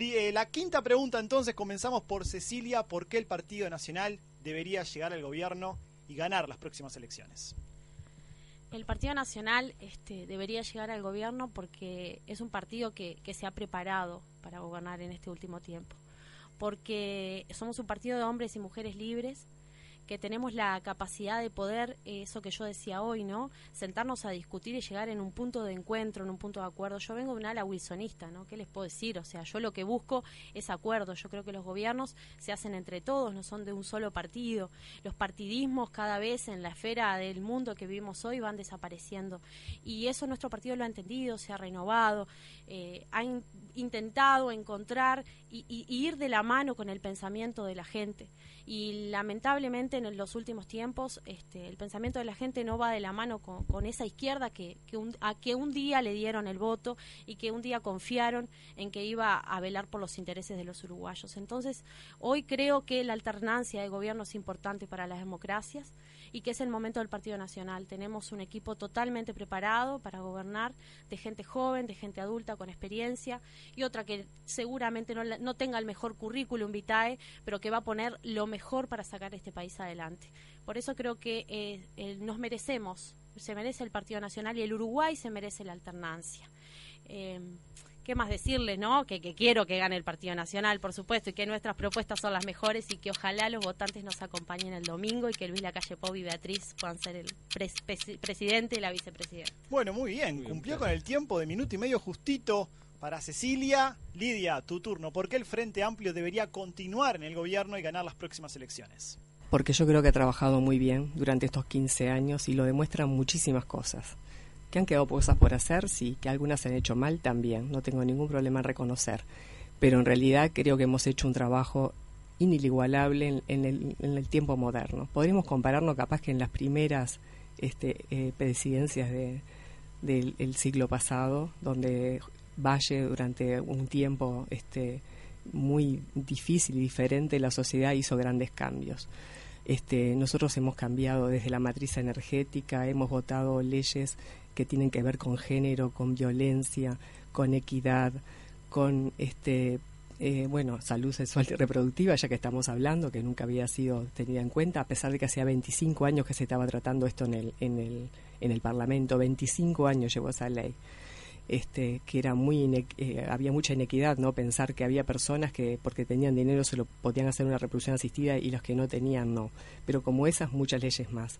Eh, la quinta pregunta entonces comenzamos por Cecilia. ¿Por qué el Partido Nacional debería llegar al gobierno y ganar las próximas elecciones? El Partido Nacional este, debería llegar al gobierno porque es un partido que, que se ha preparado para gobernar en este último tiempo. Porque somos un partido de hombres y mujeres libres que tenemos la capacidad de poder, eso que yo decía hoy, ¿no? Sentarnos a discutir y llegar en un punto de encuentro, en un punto de acuerdo. Yo vengo de un ala wilsonista, ¿no? ¿Qué les puedo decir? O sea, yo lo que busco es acuerdo. Yo creo que los gobiernos se hacen entre todos, no son de un solo partido. Los partidismos cada vez en la esfera del mundo que vivimos hoy van desapareciendo. Y eso nuestro partido lo ha entendido, se ha renovado, eh, ha in- intentado encontrar y ir de la mano con el pensamiento de la gente. Y lamentablemente en los últimos tiempos este, el pensamiento de la gente no va de la mano con, esa izquierda que, que un, a que un día le dieron el voto y que un día confiaron en que iba a velar por los intereses de los uruguayos. Entonces, hoy creo que la alternancia de gobierno es importante para las democracias y que es el momento del Partido Nacional. Tenemos un equipo totalmente preparado para gobernar, de gente joven, de gente adulta con experiencia y otra que seguramente no, no tenga el mejor currículum vitae, pero que va a poner lo mejor para sacar este país adelante. Por eso creo que eh, nos merecemos, se merece el Partido Nacional y el Uruguay se merece la alternancia. Eh, ¿Qué más decirles, no? Que, que quiero que gane el Partido Nacional, por supuesto, y que nuestras propuestas son las mejores y que ojalá los votantes nos acompañen el domingo y que Luis Lacalle Pou y Beatriz puedan ser el pres- pres- presidente y la vicepresidenta. Bueno, muy bien. Cumplió con el tiempo de minuto y medio justito para Cecilia. Lidia, tu turno. ¿Por qué el Frente Amplio debería continuar en el gobierno y ganar las próximas elecciones? Porque yo creo que ha trabajado muy bien durante estos 15 años y lo demuestran muchísimas cosas. Que han quedado cosas por hacer, sí, que algunas se han hecho mal también, no tengo ningún problema en reconocer. Pero en realidad creo que hemos hecho un trabajo inigualable en, el, en el tiempo moderno. Podríamos compararnos capaz que en las primeras este, eh, presidencias de, del el siglo pasado, donde Valle durante un tiempo este, muy difícil y diferente, la sociedad hizo grandes cambios. Este, nosotros hemos cambiado desde la matriz energética, hemos votado leyes que tienen que ver con género, con violencia, con equidad, con este, Eh, bueno, salud sexual y reproductiva, ya que estamos hablando, que nunca había sido tenida en cuenta, a pesar de que hacía 25 años que se estaba tratando esto en el, en el, en el Parlamento, 25 años llevó esa ley. Este, que era muy eh, había mucha inequidad no pensar que había personas que porque tenían dinero se lo podían hacer una reproducción asistida y los que no tenían no. Pero como esas muchas leyes más.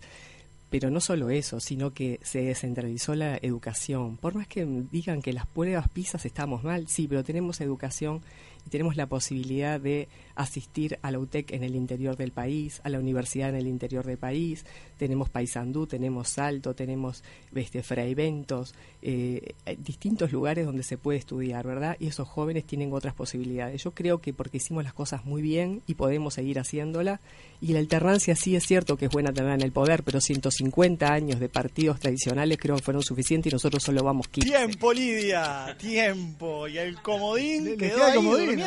Pero no solo eso, sino que se descentralizó la educación. Por más que digan que las pruebas PISA estamos mal, sí, pero tenemos educación tenemos la posibilidad de asistir a la UTEC en el interior del país, a la universidad en el interior del país. Tenemos Paysandú, tenemos Salto, tenemos este, Fraiventos, eh, distintos lugares donde se puede estudiar, ¿verdad? Y esos jóvenes tienen otras posibilidades. Yo creo que porque hicimos las cosas muy bien y podemos seguir haciéndola, y la alternancia sí es cierto que es buena tenerla en el poder, pero 150 años de partidos tradicionales creo que fueron suficientes y nosotros solo vamos 15. Tiempo, Lidia, tiempo. Y el comodín Le- le quedó ahí comodín,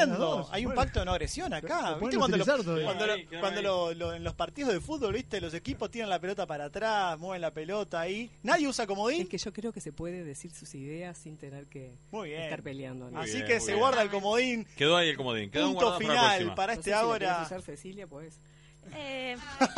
Hay un pacto de no agresión acá. Lo ¿Viste pueden cuando, lo- cuando, lo- cuando lo- lo- en los partidos de fútbol, viste, los equipos tiran la pelota para atrás, mueven la pelota ahí. Nadie usa comodín. Es que yo creo que se puede decir sus ideas sin tener que Muy bien. estar peleando. ¿no? Muy Así bien, que se bien. guarda el comodín. Quedó ahí el comodín. Quedó Punto para final para No este si ahora. usar Cecilia, pues. Eh,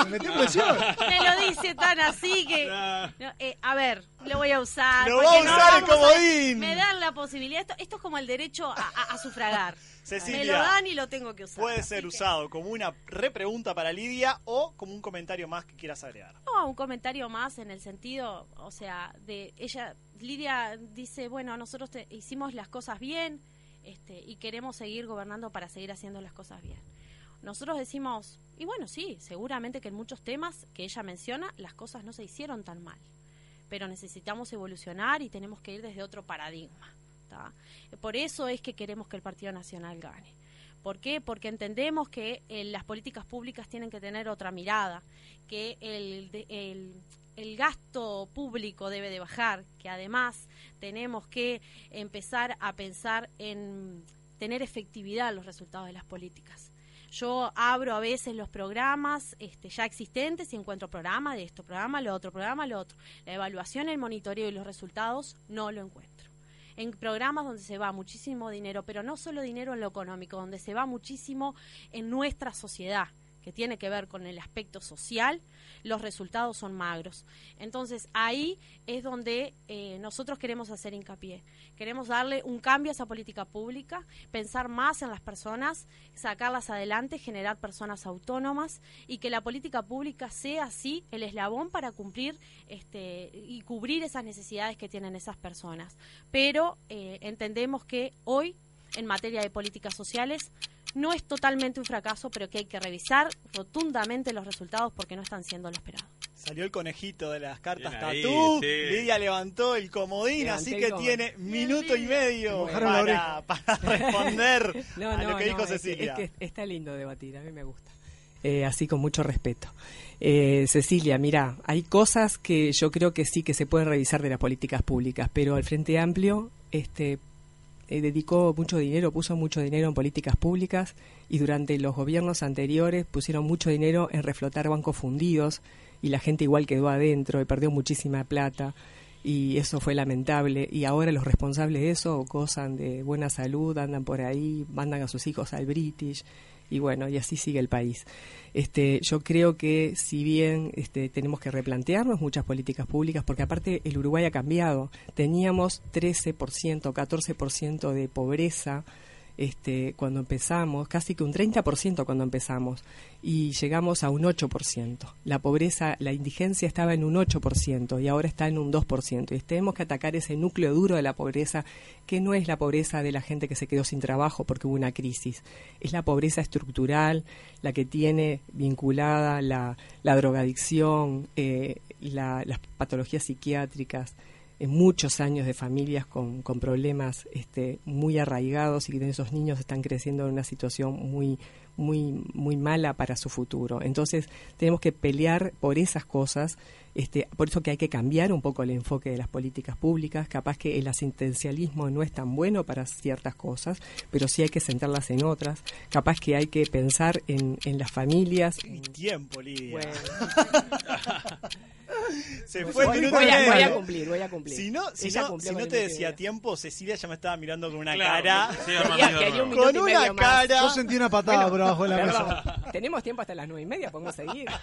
Me lo dice tan así que... (laughs) No, eh, a ver, lo voy a usar. Lo va a no usar el a- comodín. Me dan la posibilidad. Esto, esto es como el derecho a, a- a sufragar. Cecilia. Me lo dan y lo tengo que usar. Puede ser que- usado como una repregunta para Lidia o como un comentario más que quieras agregar. No, un comentario más en el sentido, o sea, de ella, Lidia dice, bueno, nosotros te- hicimos las cosas bien este, y queremos seguir gobernando para seguir haciendo las cosas bien. Nosotros decimos, y bueno, sí, seguramente que en muchos temas que ella menciona, las cosas no se hicieron tan mal, pero necesitamos evolucionar y tenemos que ir desde otro paradigma. Por eso es que queremos que el Partido Nacional gane. ¿Por qué? Porque entendemos que eh, las políticas públicas tienen que tener otra mirada, que el, gasto público debe de bajar, que además tenemos que empezar a pensar en tener efectividad los resultados de las políticas. Yo abro a veces los programas este, ya existentes y encuentro programa de esto, programa lo otro, programa lo otro. La evaluación, el monitoreo y los resultados no lo encuentro en programas donde se va muchísimo dinero, pero no solo dinero en lo económico, donde se va muchísimo en nuestra sociedad, que tiene que ver con el aspecto social, los resultados son magros. Entonces ahí es donde eh, nosotros queremos hacer hincapié. Queremos darle un cambio a esa política pública, pensar más en las personas, sacarlas adelante, generar personas autónomas y que la política pública sea así el eslabón para cumplir este, y cubrir esas necesidades que tienen esas personas. Pero eh, entendemos que hoy, en materia de políticas sociales, no es totalmente un fracaso, pero que hay que revisar rotundamente los resultados porque no están siendo lo esperado. Salió el conejito de las cartas Bien ahí, tatú. sí. Lidia levantó el comodín, Levanté así que tiene minuto y medio para, (laughs) para responder (laughs) No, a no, lo que dijo no, es que- Cecilia. Es que, está lindo debatir, a mí me gusta. Eh, así con mucho respeto. Eh, Cecilia, mira, hay cosas que yo creo que sí que se pueden revisar de las políticas públicas, pero el Frente Amplio este, eh, dedicó mucho dinero, puso mucho dinero en políticas públicas y durante los gobiernos anteriores pusieron mucho dinero en reflotar bancos fundidos y la gente igual quedó adentro y perdió muchísima plata y eso fue lamentable. Y ahora los responsables de eso gozan de buena salud, andan por ahí, mandan a sus hijos al British y bueno, y así sigue el país. Este, yo creo que si bien este, tenemos que replantearnos muchas políticas públicas, porque aparte el Uruguay ha cambiado, teníamos 13%, 14% de pobreza este, cuando empezamos, casi que un 30% cuando empezamos, y llegamos a un 8%. La pobreza, la indigencia estaba en un 8% y ahora está en un 2%. Y tenemos que atacar ese núcleo duro de la pobreza, que no es la pobreza de la gente que se quedó sin trabajo porque hubo una crisis, es la pobreza estructural, la que tiene vinculada la, la drogadicción, eh, la- las patologías psiquiátricas, en muchos años de familias con, con problemas este, muy arraigados y que esos niños están creciendo en una situación muy muy muy mala para su futuro. Entonces tenemos que pelear por esas cosas, este, por eso que hay que cambiar un poco el enfoque de las políticas públicas. Capaz que el asistencialismo no es tan bueno para ciertas cosas, pero sí hay que centrarlas en otras. Capaz que hay que pensar en, en las familias. Tiempo, Lidia. Bueno. (laughs) (laughs) Se fue el voy, minuto voy a, medio. voy a cumplir, voy a cumplir. Si no, si Ella no, cumplió si con no el te decía tiempo, Cecilia ya me estaba mirando con una Claro, cara. sí, Quería- (laughs) quería un Con una cara. Yo sentí una patada por abajo de la perdón, mesa. Tenemos tiempo hasta las nueve y media, podemos seguir. (laughs)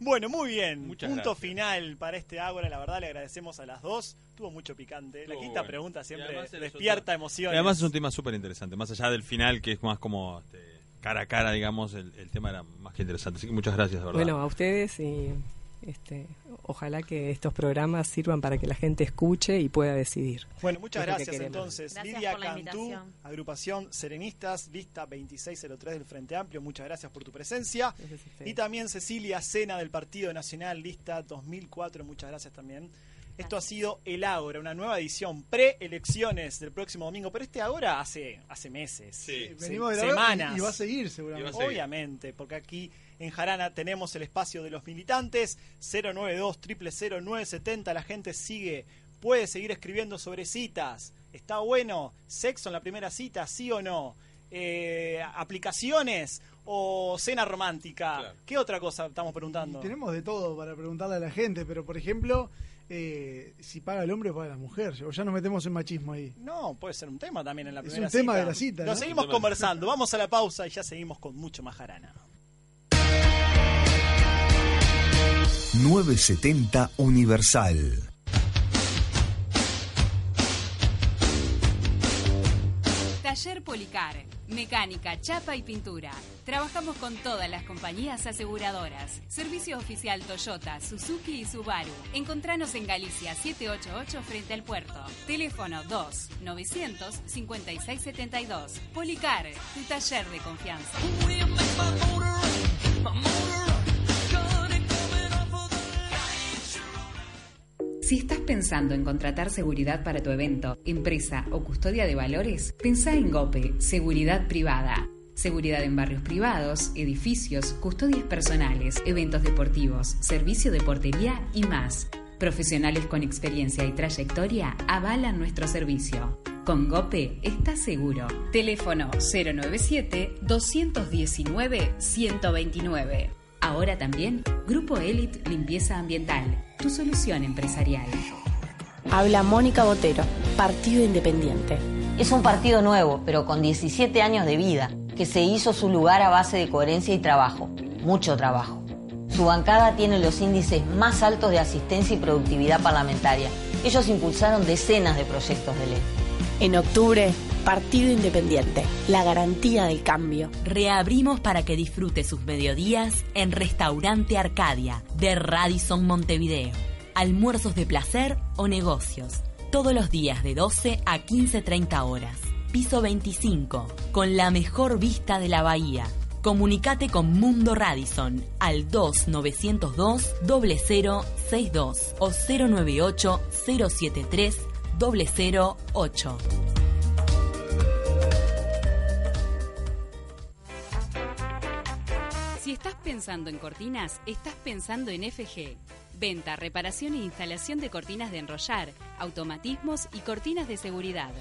Bueno, muy bien. Muchas Punto gracias. final para este Ágora. La verdad, le agradecemos a las dos. Tuvo mucho picante. La quinta bueno. pregunta siempre despierta. Y además es un tema súper interesante, más allá del final, que es más como este, cara a cara, digamos, el, el tema era más que interesante. Así que muchas gracias, de verdad. Bueno, a ustedes y este, ojalá que estos programas sirvan para que la gente escuche y pueda decidir. Bueno, muchas Es lo que gracias entonces. Gracias Lidia Cantú, invitación. agrupación Serenistas, lista 2603 del Frente Amplio. Muchas gracias por tu presencia. Y también Cecilia Sena del Partido Nacional, lista 2004. Muchas gracias también. Esto ha sido el Ágora, una nueva edición pre-elecciones del próximo domingo. Pero este Ágora hace, hace meses, se- Venimos semanas. y, y va a seguir seguramente. A seguir. Obviamente, porque aquí en Jarana tenemos el espacio de los militantes 092 000 970 La gente sigue, puede seguir escribiendo sobre citas. Está bueno, sexo en la primera cita, sí o no. Eh, aplicaciones o cena romántica. Claro. ¿Qué otra cosa estamos preguntando? Y tenemos de todo para preguntarle a la gente, pero por ejemplo, eh, si paga el hombre o paga la mujer. O ya nos metemos en machismo ahí. No, puede ser un tema también en la Es primera un tema cita. de la cita, Lo ¿no? seguimos conversando. Vamos a la pausa y ya seguimos con mucho más Jarana. 970 Universal. Taller Policar, mecánica, chapa y pintura. Trabajamos con todas las compañías aseguradoras. Servicio oficial Toyota, Suzuki y Subaru. Encontranos en Galicia 788 frente al puerto. Teléfono 2 900 5672. Policar, tu taller de confianza. Si estás pensando en contratar seguridad para tu evento, empresa o custodia de valores, pensá en GOPE, Seguridad Privada. Seguridad en barrios privados, edificios, custodias personales, eventos deportivos, servicio de portería y más. Profesionales con experiencia y trayectoria avalan nuestro servicio. Con GOPE estás seguro. Teléfono 097-219-129. Ahora también Grupo Elite Limpieza Ambiental, tu solución empresarial. Habla Mónica Botero, Partido Independiente. Es un partido nuevo, pero con 17 años de vida, que se hizo su lugar a base de coherencia y trabajo, mucho trabajo. Su bancada tiene los índices más altos de asistencia y productividad parlamentaria. Ellos impulsaron decenas de proyectos de ley. En octubre, Partido Independiente, la garantía del cambio. Reabrimos para que disfrute sus mediodías en Restaurante Arcadia de Radisson Montevideo. Almuerzos de placer o negocios. Todos los días de 12 a 15.30 horas. Piso 25, con la mejor vista de la bahía. Comunicate con Mundo Radisson al 2902 0062 o 098 073 008. Si estás pensando en cortinas, estás pensando en FG. Venta, reparación e instalación de cortinas de enrollar, automatismos y cortinas de seguridad.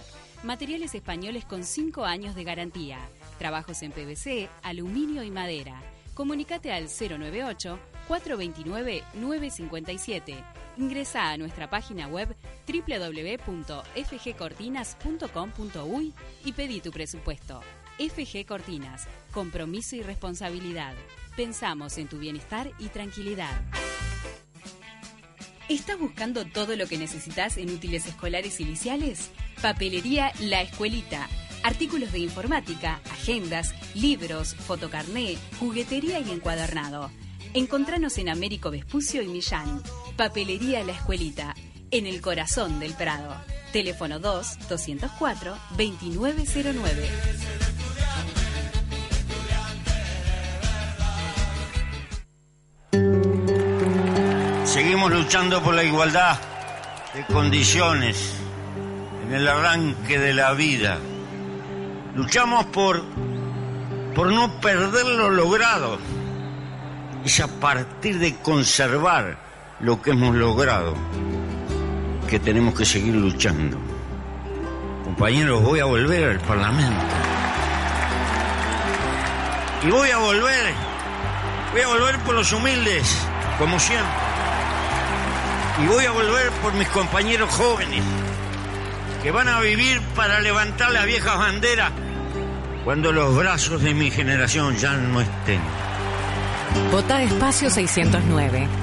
Materiales españoles con 5 años de garantía. Trabajos en PVC, aluminio y madera. Comunicate al 098 429 957. Ingresa a nuestra página web www.fgcortinas.com.uy y pedí tu presupuesto. FG Cortinas, compromiso y responsabilidad. Pensamos en tu bienestar y tranquilidad. ¿Estás buscando todo lo que necesitas en útiles escolares y? Papelería La Escuelita. Artículos de informática, agendas, libros, fotocarné, juguetería y encuadernado. Encontranos en Américo Vespucio y Millán. Papelería La Escuelita, en el corazón del Prado. Teléfono 2-204-2909. Seguimos luchando por la igualdad de condiciones en el arranque de la vida. Luchamos por, por no perder lo logrado. Es a partir de conservar lo que hemos logrado que tenemos que seguir luchando. Compañeros, voy a volver al Parlamento. Y voy a volver, voy a volver por los humildes, como siempre. Y voy a volver por mis compañeros jóvenes, que van a vivir para levantar las viejas banderas cuando los brazos de mi generación ya no estén. Vota Espacio 609.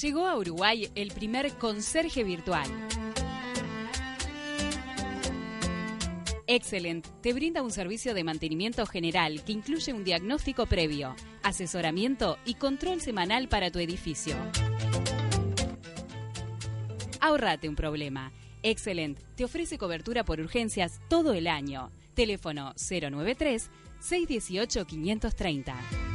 Llegó a Uruguay el primer conserje virtual. Excellent te brinda un servicio de mantenimiento general que incluye un diagnóstico previo, asesoramiento y control semanal para tu edificio. Ahorrate un problema. Excellent te ofrece cobertura por urgencias todo el año. Teléfono 093 618 530.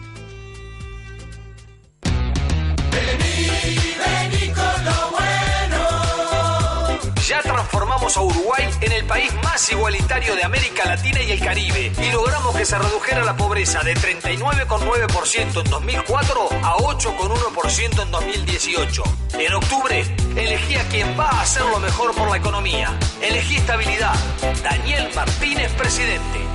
Ya transformamos a Uruguay en el país más igualitario de América Latina y el Caribe y logramos que se redujera la pobreza de 39,9% en 2004 a 8,1% en 2018. En octubre, elegí a quien va a hacer lo mejor por la economía. Elegí estabilidad. Daniel Martínez, presidente.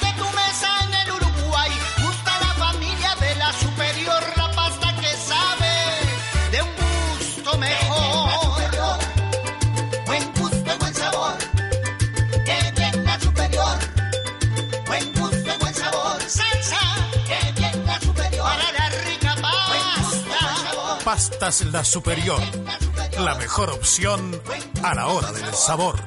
Pastas La Superior. La mejor opción a la hora del sabor.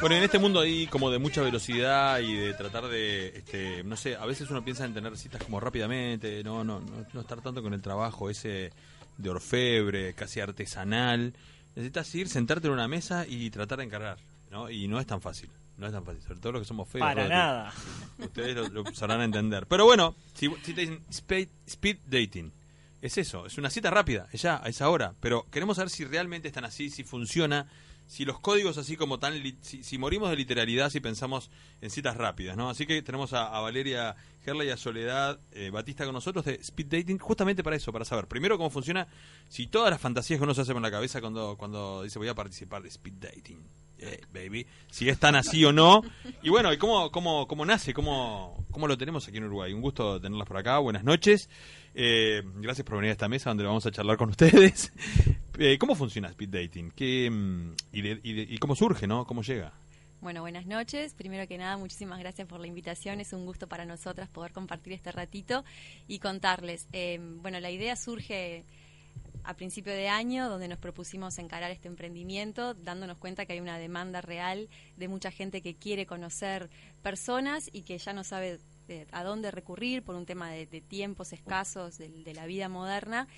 Bueno, en este mundo ahí como de mucha velocidad y de tratar de, este, no sé, a veces uno piensa en tener citas como rápidamente, no, no, no, no estar tanto con el trabajo ese de orfebre, casi artesanal. Necesitas ir, sentarte en una mesa y tratar de encargar, ¿no? Y no es tan fácil, no es tan fácil, sobre todo los que somos feos. Para Rodri. nada. (laughs) Ustedes lo, lo sabrán entender. Pero bueno, si, si te dicen speed, speed dating, es eso, es una cita rápida, es ya, a esa hora. Pero queremos saber si realmente están así, si funciona, si los códigos así como tan... li- Si, si morimos de literalidad si pensamos en citas rápidas, ¿no? Así que tenemos a, a Valeria Gerla y a Soledad eh, Batista con nosotros de Speed Dating, justamente para eso, para saber primero cómo funciona, si todas las fantasías que uno se hace con la cabeza cuando, cuando dice voy a participar de Speed Dating. Eh, baby, si es tan así o no. Y bueno, ¿y cómo, cómo, cómo nace? ¿Cómo, ¿Cómo lo tenemos aquí en Uruguay? Un gusto tenerlas por acá. Buenas noches. Eh, gracias por venir a esta mesa donde vamos a charlar con ustedes. (laughs) Eh, ¿Cómo funciona Speed Dating? ¿Qué, mm, y, de- y de- y cómo surge, no? ¿Cómo llega? Bueno, buenas noches. Primero que nada, muchísimas gracias por la invitación. Es un gusto para nosotras poder compartir este ratito y contarles. Eh, bueno, la idea surge a principio de año, donde nos propusimos encarar este emprendimiento, dándonos cuenta que hay una demanda real de mucha gente que quiere conocer personas y que ya no sabe eh, a dónde recurrir por un tema de, de tiempos escasos de, de la vida moderna.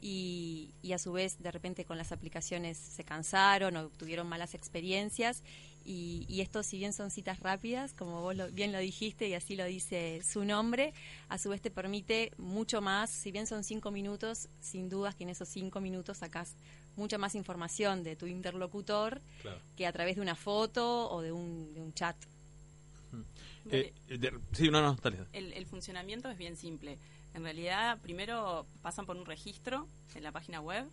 Y, y a su vez, de repente con las aplicaciones se cansaron o tuvieron malas experiencias. Y, y esto, si bien son citas rápidas, como vos lo- bien lo dijiste y así lo dice su nombre, a su vez te permite mucho más. Si bien son cinco minutos, sin dudas que en esos cinco minutos sacás mucha más información de tu interlocutor Claro. que a través de una foto o de un, de un chat. Eh, de- sí, no, no, dale. El, el funcionamiento es bien simple. En realidad, primero pasan por un registro en la página web,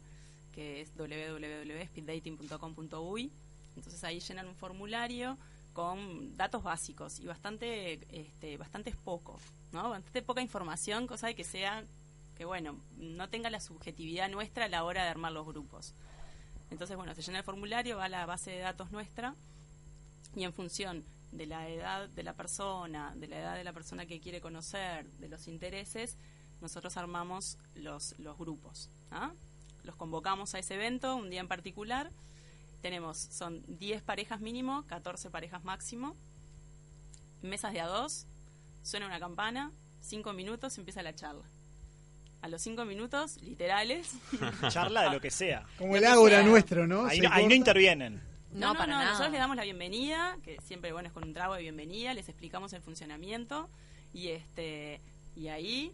que es www.speeddating.com.uy. Entonces ahí llenan un formulario con datos básicos y bastante, este, bastante poco, ¿no? Bastante poca información, cosa de que sea, que bueno, no tenga la subjetividad nuestra a la hora de armar los grupos. Entonces, bueno, se llena el formulario, va a la base de datos nuestra y en función de la edad de la persona, de la edad de la persona que quiere conocer, de los intereses, nosotros armamos los, los grupos. ¿ah? Los convocamos a ese evento un día en particular tenemos, son 10 parejas mínimo, 14 parejas máximo, mesas de a dos, suena una campana, 5 minutos, empieza la charla. A los 5 minutos, literales. (laughs) Charla de lo que sea. Como Lo el ágora sea. nuestro, ¿no? Ahí, no, ahí no intervienen. No, no, para no, nada. nosotros le damos la bienvenida, que siempre bueno es con un trago de bienvenida, les explicamos el funcionamiento y este y ahí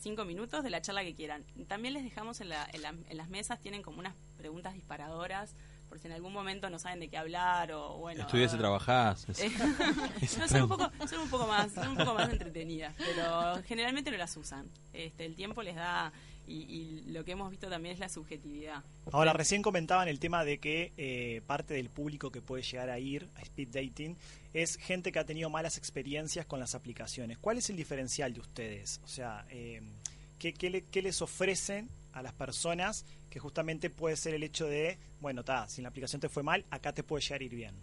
cinco minutos de la charla que quieran. También les dejamos en, la- en la- en las mesas, tienen como unas preguntas disparadoras, por si en algún momento no saben de qué hablar o bueno. Estudias y trabajás. (laughs) no, son, un poco, son un poco más son un poco más entretenidas pero generalmente no las usan este el tiempo les da y, y lo que hemos visto también es la subjetividad Ahora, recién comentaban el tema de que eh, parte del público que puede llegar a ir a speed dating es gente que ha tenido malas experiencias con las aplicaciones. ¿Cuál es el diferencial de ustedes? O sea, eh, ¿qué, qué le- qué les ofrecen a las personas que justamente puede ser el hecho de, bueno, ta, si la aplicación te fue mal, acá te puede llegar a ir bien?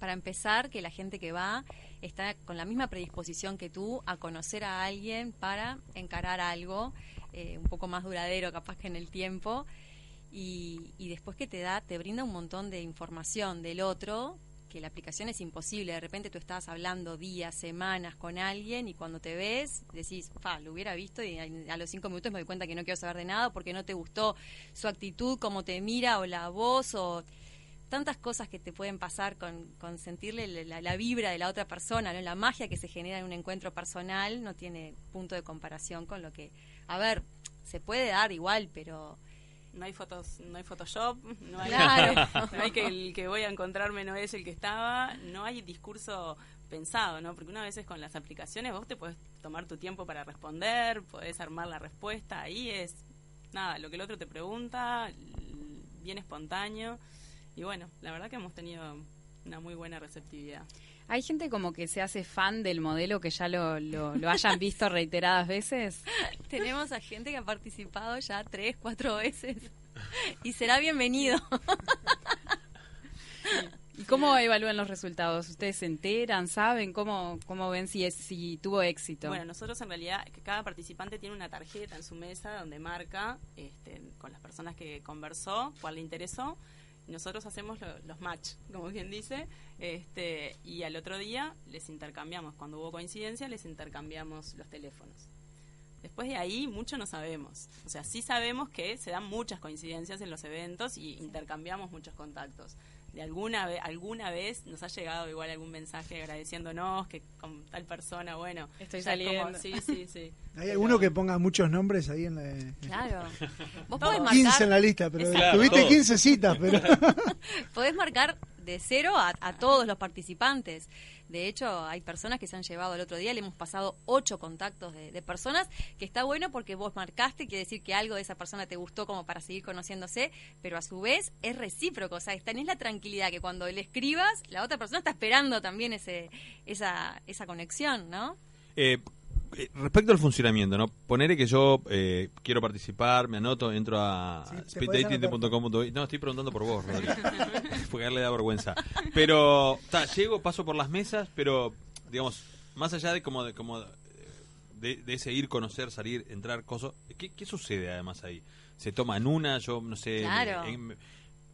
Para empezar, que la gente que va está con la misma predisposición que tú a conocer a alguien para encarar algo eh, un poco más duradero, capaz que en el tiempo, y, y después que te da, te brinda un montón de información del otro, que la aplicación es imposible. De repente tú estás hablando días, semanas con alguien y cuando te ves decís, fa, lo hubiera visto y a, los cinco minutos me doy cuenta que no quiero saber de nada porque no te gustó su actitud, cómo te mira o la voz o tantas cosas que te pueden pasar con, con sentirle la- la vibra de la otra persona, ¿no? la magia que se genera en un encuentro personal no tiene punto de comparación con lo que, a ver, se puede dar igual, pero no hay fotos no hay Photoshop no hay, Claro. (laughs) no hay que el que voy a encontrarme no es el que estaba no hay discurso pensado no porque una vez con las aplicaciones vos te podés tomar tu tiempo para responder podés armar la respuesta ahí es nada lo que el otro te pregunta bien espontáneo y bueno la verdad que hemos tenido una muy buena receptividad Hay gente como que se hace fan del modelo que ya lo, lo, lo hayan visto (laughs) reiteradas veces. tenemos a gente que ha participado ya tres, cuatro veces y será bienvenido. ¿Y cómo evalúan los resultados? ¿Ustedes se enteran, saben cómo, cómo ven si, es, si tuvo éxito? Bueno, nosotros en realidad, cada participante tiene una tarjeta en su mesa donde marca este, con las personas que conversó, cuál le interesó. Nosotros hacemos lo- los match, como quien dice, este, y al otro día les intercambiamos, cuando hubo coincidencia, les intercambiamos los teléfonos. Después de ahí, mucho no sabemos. O sea, sí sabemos que se dan muchas coincidencias en los eventos y intercambiamos muchos contactos. De alguna, ve- alguna vez nos ha llegado igual algún mensaje agradeciéndonos que con tal persona, bueno, Estoy como- saliendo. sí, sí, sí. (laughs) Hay alguno que ponga muchos nombres ahí en la... Claro. Vos podés 15 marcar, en la lista, pero Claro, tuviste todos. 15 citas, pero... (laughs) podés marcar de cero a, a todos los participantes. De hecho, hay personas que se han llevado el otro día, le hemos pasado ocho contactos de, de personas, que está bueno porque vos marcaste, quiere decir que algo de esa persona te gustó como para seguir conociéndose, pero a su vez es recíproco, o sea, tenés la tranquilidad que cuando le escribas, la otra persona está esperando también ese, esa, esa conexión, ¿no? Eh, respecto al funcionamiento, ¿no? Ponerle que yo eh, quiero participar, me anoto, entro a Sí, speeddating.com.uy. No, estoy preguntando por vos, Rodri. (laughs) Porque a él le da vergüenza. Pero, ta, llego, paso por las mesas, pero, digamos, más allá de como de, como de, de ese ir, conocer, salir, entrar, cosas, ¿qué, ¿qué sucede además ahí? ¿Se toman una? Yo, no sé... Claro. en-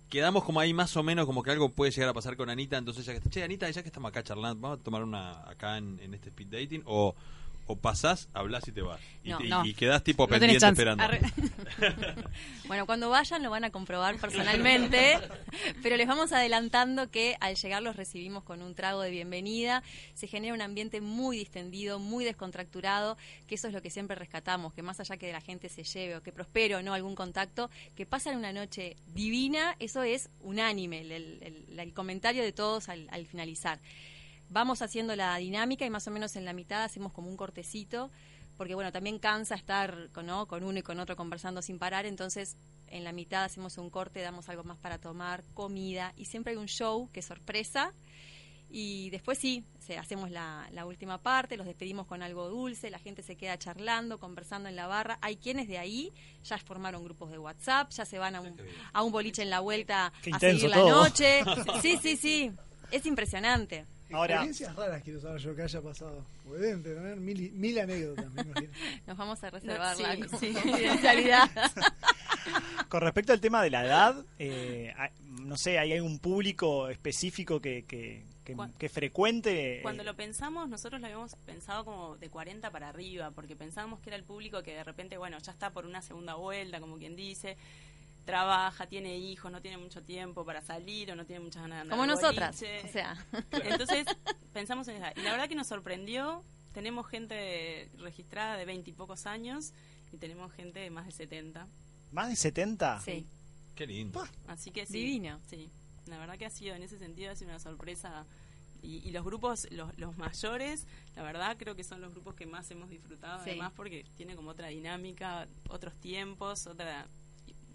quedamos como ahí más o menos como que algo puede llegar a pasar con Anita, entonces ya que che Anita, ya que estamos acá charlando, vamos a tomar una acá en, en este speed dating o o pasás, hablas y te vas. Y, No, te- no. y quedás tipo No pendiente esperando. Arre. (laughs) Bueno, cuando vayan lo van a comprobar personalmente, pero les vamos adelantando que al llegar los recibimos con un trago de bienvenida, se genera un ambiente muy distendido, muy descontracturado, que eso es lo que siempre rescatamos, que más allá que la gente se lleve o que prospere o no algún contacto, que pasan una noche divina, eso es unánime, el, el- el- el comentario de todos al, al finalizar. Vamos haciendo la dinámica y más o menos en la mitad hacemos como un cortecito porque bueno, también cansa estar con, ¿no? con uno y con otro conversando sin parar, entonces en la mitad hacemos un corte, damos algo más para tomar, comida, y siempre hay un show que es sorpresa, y después sí, se- hacemos la, la última parte, los despedimos con algo dulce, la gente se queda charlando, conversando en la barra, hay quienes de ahí ya formaron grupos de WhatsApp, ya se van a un, a un boliche en la vuelta Qué a seguir la todo. noche, (laughs) sí, sí, sí, es impresionante. Ahora- Experiencias raras quiero saber yo que haya pasado. Porque deben tener mil, mil anécdotas, me imagino. (laughs) Nos vamos a reservar Sí, la sí. (laughs) (laughs) confidencialidad. Con respecto al tema de la edad, eh, hay- no sé, hay algún público específico que, que, que, que frecuente. eh, Cuando lo pensamos, nosotros lo habíamos pensado como de 40 para arriba, porque pensábamos que era el público que de repente, bueno, ya está por una segunda vuelta, como quien dice, trabaja, tiene hijos, no tiene mucho tiempo para salir o no tiene muchas ganas de andar Como nosotras, boliche. o sea. Entonces, pensamos en esa. Y la verdad que nos sorprendió, tenemos gente registrada de 20 y pocos años y tenemos gente de más de 70. ¿Más de 70? Sí. Qué lindo. Así que sí. Divino. Sí. La verdad que ha sido, en ese sentido, ha sido una sorpresa. Y, y los grupos, los, los mayores, la verdad creo que son los grupos que más hemos disfrutado, Sí. además porque tiene como otra dinámica, otros tiempos, otra...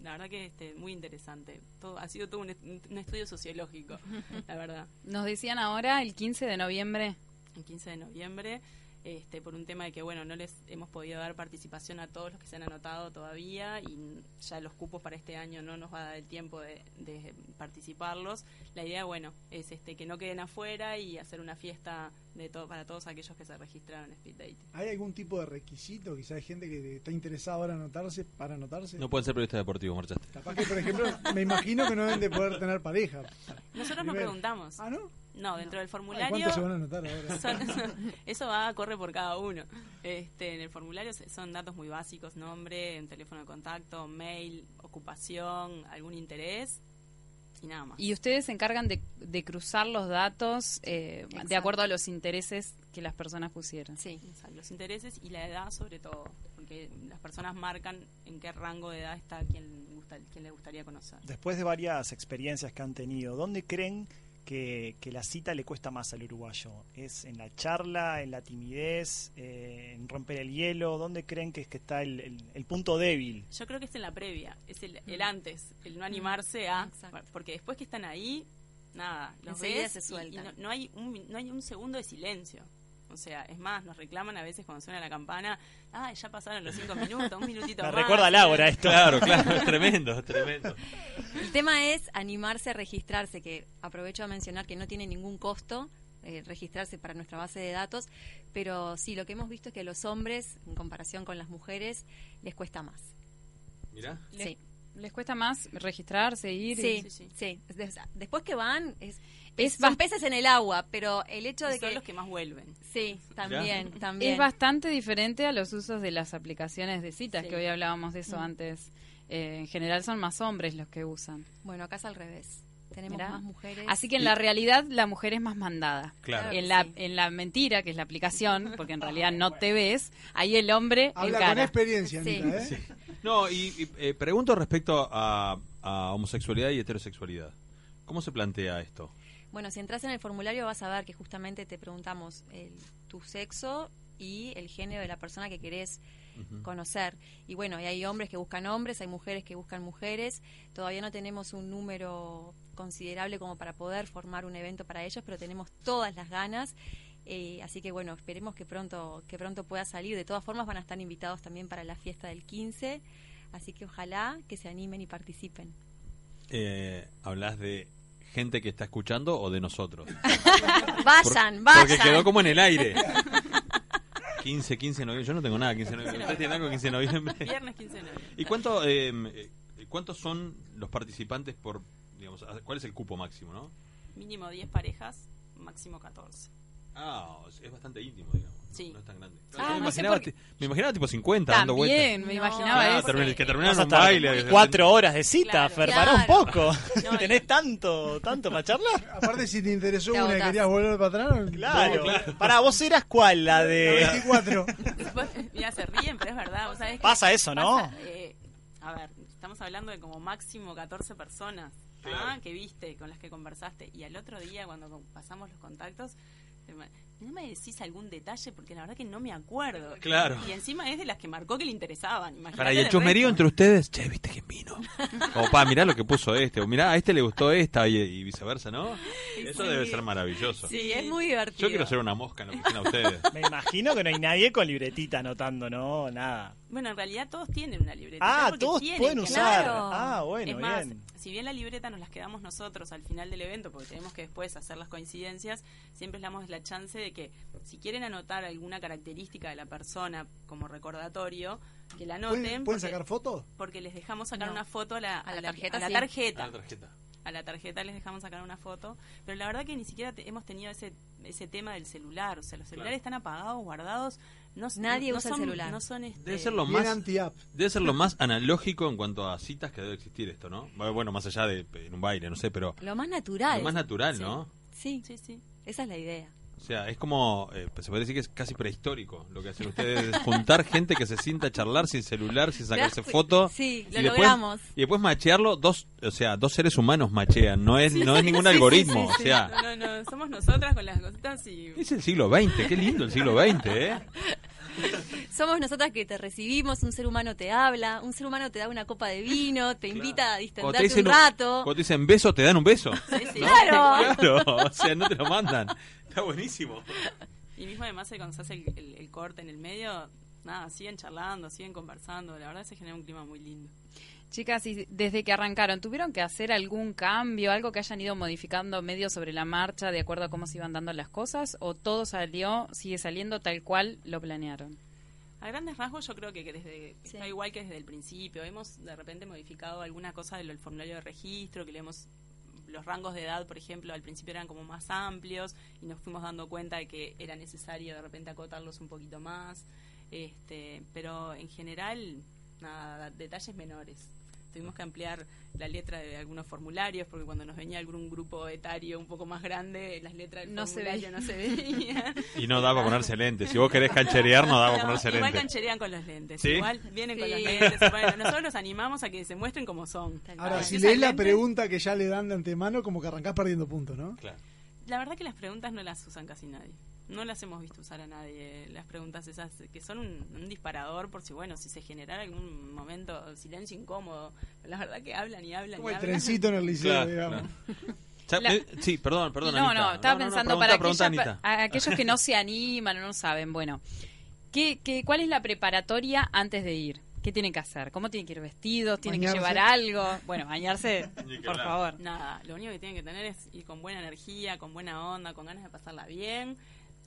La verdad que este, muy interesante. Todo, ha sido todo un, est- un estudio sociológico, la verdad. (laughs) Nos decían ahora el 15 de noviembre. El 15 de noviembre, este, por un tema de que, bueno, no les hemos podido dar participación a todos los que se han anotado todavía y ya los cupos para este año no nos va a dar el tiempo de, de participarlos. La idea, bueno, es este que no queden afuera y hacer una fiesta de todo para todos aquellos que se registraron en Speed Dating. ¿Hay algún tipo de requisito? Quizás hay gente que está interesada ahora en anotarse para anotarse. No pueden ser periodistas deportivos, marchaste. Capaz que, por ejemplo, me imagino que no deben de poder tener pareja. Nosotros nos preguntamos. ¿Ah, no? No, dentro del Ay, formulario. ¿Cuántos se van a anotar ahora? (laughs) Son- eso va, corre por cada uno. Este, en el formulario se- son datos muy básicos, nombre, teléfono de contacto, mail, ocupación, algún interés y nada más. Y ustedes se encargan de, de cruzar los datos eh, de acuerdo a los intereses que las personas pusieron. Sí, exacto, los intereses y la edad sobre todo, porque las personas marcan en qué rango de edad está quien, gusta, quien le gustaría conocer. Después de varias experiencias que han tenido, ¿dónde creen que, que la cita le cuesta más al uruguayo? ¿Es en la charla, en la timidez, eh, en romper el hielo? ¿Dónde creen que es que está el, el- el punto débil? Yo creo que es en la previa, es el, el antes, el no animarse a... Porque después que están ahí, nada, los Enseguida ves se y- no, no hay un, no hay un segundo de silencio. O sea, es más, nos reclaman a veces cuando suena la campana, ah, ya pasaron los cinco minutos, un minutito (laughs) Me más. recuerda a Laura esto. Claro, claro, es (laughs) tremendo, es tremendo. El tema es animarse a registrarse, que aprovecho a mencionar que no tiene ningún costo eh, registrarse para nuestra base de datos, pero sí, lo que hemos visto es que a los hombres, en comparación con las mujeres, les cuesta más. Mirá. Les, Sí. Les cuesta más registrarse, ir. y- Sí, sí, Des- Después que van, es, Es son peces en el agua, pero el hecho de Y son que... los que más vuelven. Sí, también, (laughs) también. Es bastante diferente a los usos de las aplicaciones de citas, Sí. que hoy hablábamos de eso Mm. antes. Eh, en general son más hombres los que usan. Bueno, acá es al revés. Tenemos Mirá. más mujeres. Así que en la realidad la mujer es más mandada. Claro. En la, en la mentira, que es la aplicación, porque en realidad (laughs) no te ves, ahí el hombre Habla encara. con experiencia, Sí. Anita, ¿eh? No, y, y, eh, pregunto respecto a, a homosexualidad y heterosexualidad. ¿Cómo se plantea esto? Bueno, si entras en el formulario vas a ver que justamente te preguntamos el, tu sexo y el género de la persona que querés conocer. Y bueno, y hay hombres que buscan hombres, hay mujeres que buscan mujeres. Todavía no tenemos un número considerable como para poder formar un evento para ellos, pero tenemos todas las ganas. Eh, así que bueno, esperemos que pronto, que pronto pueda salir. De todas formas van a estar invitados también para la fiesta del 15. Así que ojalá que se animen y participen. Eh, ¿Hablas de gente que está escuchando o de nosotros? (laughs) Vayan, Por- vayan. Porque quedó como en el aire. (laughs) 15, 15 de noviembre. Yo no tengo nada 15 de noviembre. ¿Ustedes tienen algo 15 de noviembre? (laughs) Viernes 15 de noviembre. ¿Y cuánto, eh, eh, cuántos son los participantes por, digamos, cuál es el cupo máximo, no? Mínimo 10 parejas, máximo 14. Ah, es bastante íntimo, digamos. Sí. No es tan grande. Ah, Yo me, no imaginaba, por qué. ti- me imaginaba tipo 50 dando vueltas. También, me imaginaba Claro, eso. termin- que terminaron Vas a un estar baile. Cuatro horas de cita, Claro. Fer, para un Claro. poco. (laughs) (laughs) ¿Tenés tanto, tanto para charlar? Aparte, si te interesó Te una y querías volver para atrás, Claro. claro. Para vos eras cuál, la la de... 24. Después, mira, se ríen, pero es verdad. ¿vos sabés que Pasa eso, ¿no? pasa, eh, a ver, estamos hablando de como máximo 14 personas ¿ah? que viste, con las que conversaste. Y al otro día, cuando pasamos los contactos, se me- no me decís algún detalle porque la verdad que no me acuerdo. Claro. Y encima es de las que marcó que le interesaban. imagínate Para, y el el chusmerío resto. entre ustedes, che, ¿viste quién vino? (laughs) O pa, mirá lo que puso este, o mirá, a este le gustó esta y, y viceversa, ¿no? Eso Sí. debe ser maravilloso. Sí, es muy divertido. Yo quiero ser una mosca en la oficina de ustedes. (laughs) Me imagino que no hay nadie con libretita anotando, ¿no? Nada. Bueno, en realidad todos tienen una libreta. Ah, todos tienen, pueden usar. claro. Ah, bueno, es más, bien. si bien la libreta nos las quedamos nosotros al final del evento, porque tenemos que después hacer las coincidencias, siempre les damos la chance de que si quieren anotar alguna característica de la persona como recordatorio, que la anoten. ¿Pueden, porque- ¿Pueden sacar fotos? Porque les dejamos sacar No. una foto a la, A la tarjeta, a la sí. tarjeta. Tarjeta. a la tarjeta les dejamos sacar una foto, pero la verdad que ni siquiera te- hemos tenido ese ese tema del celular, o sea, los celulares están apagados, guardados, no, Nadie no usa el son- celular. No son este, Debe ser lo más anti-app. debe ser lo más analógico en cuanto a citas que debe existir esto, ¿no? Bueno, más allá de en un baile, no sé, pero Lo más natural. lo más natural, Sí. ¿no? Sí, sí, sí. Esa es la idea. O sea, es como, eh, se puede decir que es casi prehistórico lo que hacen ustedes, es juntar gente que se sienta a charlar sin celular, sin sacarse fotos. sí, y lo después- logramos. Y después machearlo, dos, o sea, dos seres humanos machean, no es, no es ningún Sí, sí, algoritmo, sí, o sí. sea, No, no, no, somos nosotras con las cositas y... es el siglo XX, qué lindo el siglo XX, ¿eh? (laughs) Somos nosotras que te recibimos, un ser humano te habla, un ser humano te da una copa de vino, te invita a distenderte un rato. cuando te dicen beso, te dan un beso. sí. ¿no? Claro. Claro, o sea, no te lo mandan. Está buenísimo. Y mismo además eh, cuando se hace el, el- el corte en el medio, nada, siguen charlando, siguen conversando, la verdad se genera un clima muy lindo. Chicas, y desde que arrancaron, ¿tuvieron que hacer algún cambio, algo que hayan ido modificando medio sobre la marcha de acuerdo a cómo se iban dando las cosas? ¿O todo salió, sigue saliendo tal cual lo planearon? A grandes rasgos yo creo que que desde está igual que desde el principio. Hemos de repente modificado alguna cosa del formulario de registro, que le hemos los rangos de edad, por ejemplo, al principio eran como más amplios y nos fuimos dando cuenta de que era necesario de repente acotarlos un poquito más. Este, pero en general, nada, detalles menores. Tuvimos que ampliar la letra de algunos formularios porque cuando nos venía algún grupo etario un poco más grande, las letras del No se formulario veía. no se veían. (laughs) Y no daba ponerse lentes. Si vos querés cancherear, no daba ponerse Igual lentes. cancherean con los lentes. ¿Sí? Igual vienen con los lentes. se nosotros los animamos a que se muestren como son. Ahora, Ah, si lees la pregunta que ya le dan de antemano, como que arrancás perdiendo puntos, ¿no? La verdad que las preguntas no las usan casi nadie. No las hemos visto usar a nadie. Las preguntas esas que son un, un disparador por si, bueno, si se generara algún momento silencio incómodo. La verdad que hablan y hablan Como y el hablan. trencito en el liceo, Claro, digamos. (laughs) La- eh, sí, perdón, perdón, no, Anita. no, estaba no, pensando pregunta, para pregunta, Anita. a aquellos que no se animan o no saben. Bueno, ¿qué, qué, cuál es la preparatoria antes de ir? ¿Qué tienen que hacer? ¿Cómo tienen que ir vestidos? ¿Tienen Bañarse. que llevar algo? Bueno, bañarse, por favor. Nada, lo único que tienen que tener es ir con buena energía, con buena onda, con ganas de pasarla bien.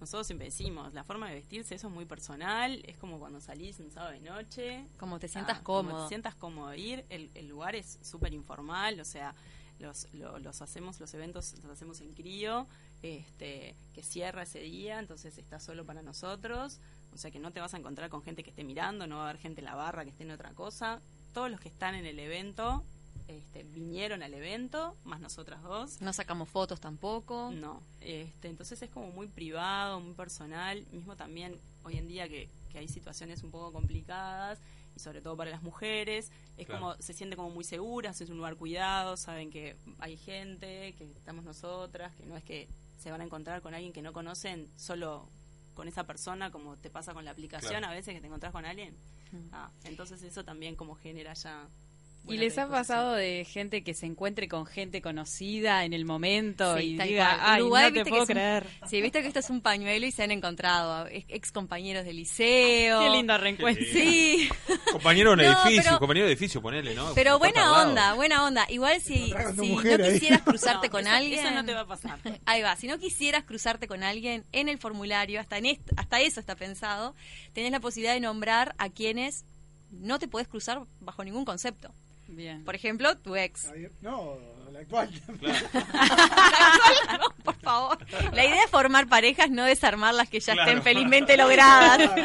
Nosotros siempre decimos, la forma de vestirse, eso es muy personal, es como cuando salís un sábado de noche. Como te sientas Nada, como cómodo. te sientas cómodo ir, el, el lugar es súper informal, o sea, los, lo- los hacemos, los eventos los hacemos en crío, este, que cierra ese día, entonces está solo para nosotros, o sea que no te vas a encontrar con gente que esté mirando, no va a haber gente en la barra que esté en otra cosa. Todos los que están en el evento este, vinieron al evento, más nosotras dos. No sacamos fotos tampoco. No, este, entonces es como muy privado, muy personal, mismo también hoy en día que, que hay situaciones un poco complicadas y sobre todo para las mujeres, es Claro. como se siente como muy seguras, es un lugar cuidado, saben que hay gente, que estamos nosotras, que no es que se van a encontrar con alguien que no conocen solo con esa persona como te pasa con la aplicación Claro. a veces que te encontrás con alguien. Ah, entonces eso también como genera ya ¿Y les ha pasado de gente que se encuentre con gente conocida en el momento Sí, y diga, cual. ay, Uruguay, no te viste que puedo un- creer? Sí, viste que esto es un pañuelo y se han encontrado ex, ex compañeros de (laughs) liceo. Qué lindo reencuentro. Sí. Compañero de un No, edificio, pero- compañero de edificio, ponele, ¿no? Pero buena onda, buena onda. Igual si, si no ahí. quisieras (laughs) cruzarte No, con eso- alguien... eso no te va a pasar. Ahí va, si no quisieras cruzarte con alguien en el formulario, hasta, en est- hasta eso está pensado, tenés la posibilidad de nombrar a quienes no te podés cruzar bajo ningún concepto. Bien. Por ejemplo, tu ex. No, (laughs) la actual. No, por favor. La idea es formar parejas, no desarmar las que ya Claro. estén felizmente logradas. (laughs)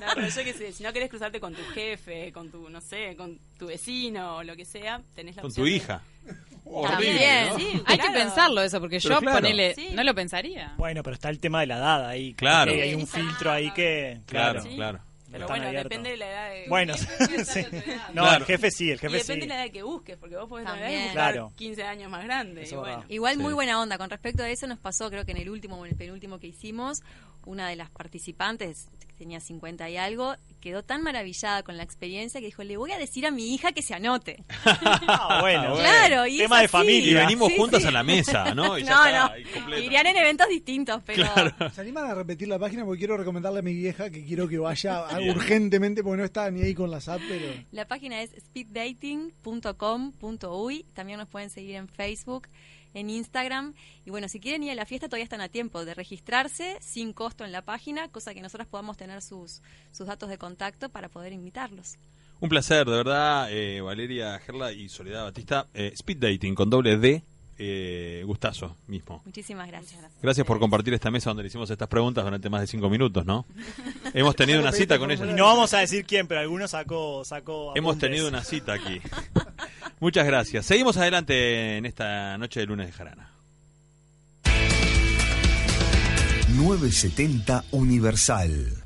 No, (laughs) pero yo qué sé, si no querés cruzarte con tu jefe, con tu, no sé, con tu vecino o lo que sea, tenés la Con opción tu de- hija. También. ¿no? Sí, Hay que claro. pensarlo eso, porque Pero yo, claro. ponele, Sí. no lo pensaría. Bueno, pero está el tema de la edad ahí. Claro. que hay un filtro ahí que. Claro, Claro, claro. Pero bueno, abiertos. depende de la edad de... Bueno, (laughs) sí. No, Claro. el jefe sí, el Y jefe depende sí. de la edad que busques, porque vos podés tener También. buscar Claro. 15 años más grande. Y bueno. Igual Sí. muy buena onda. Con respecto a eso nos pasó, creo que en el último o en el penúltimo que hicimos, una de las participantes, tenía 50 y algo, quedó tan maravillada con la experiencia que dijo, le voy a decir a mi hija que se anote. (laughs) Ah, (laughs) bueno, Claro, y tema de así. familia. Y venimos Sí, juntas sí. a la mesa, ¿no? (laughs) Y ya no, está, no. Irían en eventos distintos, pero... ¿Se animan a repetir la página? Porque quiero recomendarle a mi vieja que quiero que vaya urgentemente porque no está ni ahí con las apps, pero... La página es speeddating.com.uy. También nos pueden seguir en Facebook, en Instagram. Y bueno, si quieren ir a la fiesta, todavía están a tiempo de registrarse sin costo en la página, cosa que nosotros podamos tener sus, sus datos de contacto para poder invitarlos. Un placer, de verdad, eh, Valeria Gerla y Soledad Batista. Eh, speed Dating con doble D, eh, gustazo mismo. Muchísimas gracias. Gracias por compartir esta mesa donde le hicimos estas preguntas durante más de cinco minutos, ¿no? (laughs) Hemos tenido una cita con Y ella. no vamos a decir quién, pero alguno sacó, sacó Hemos tenido una cita aquí. Muchas gracias. Seguimos adelante en esta noche de lunes de Jarana. 970 Universal.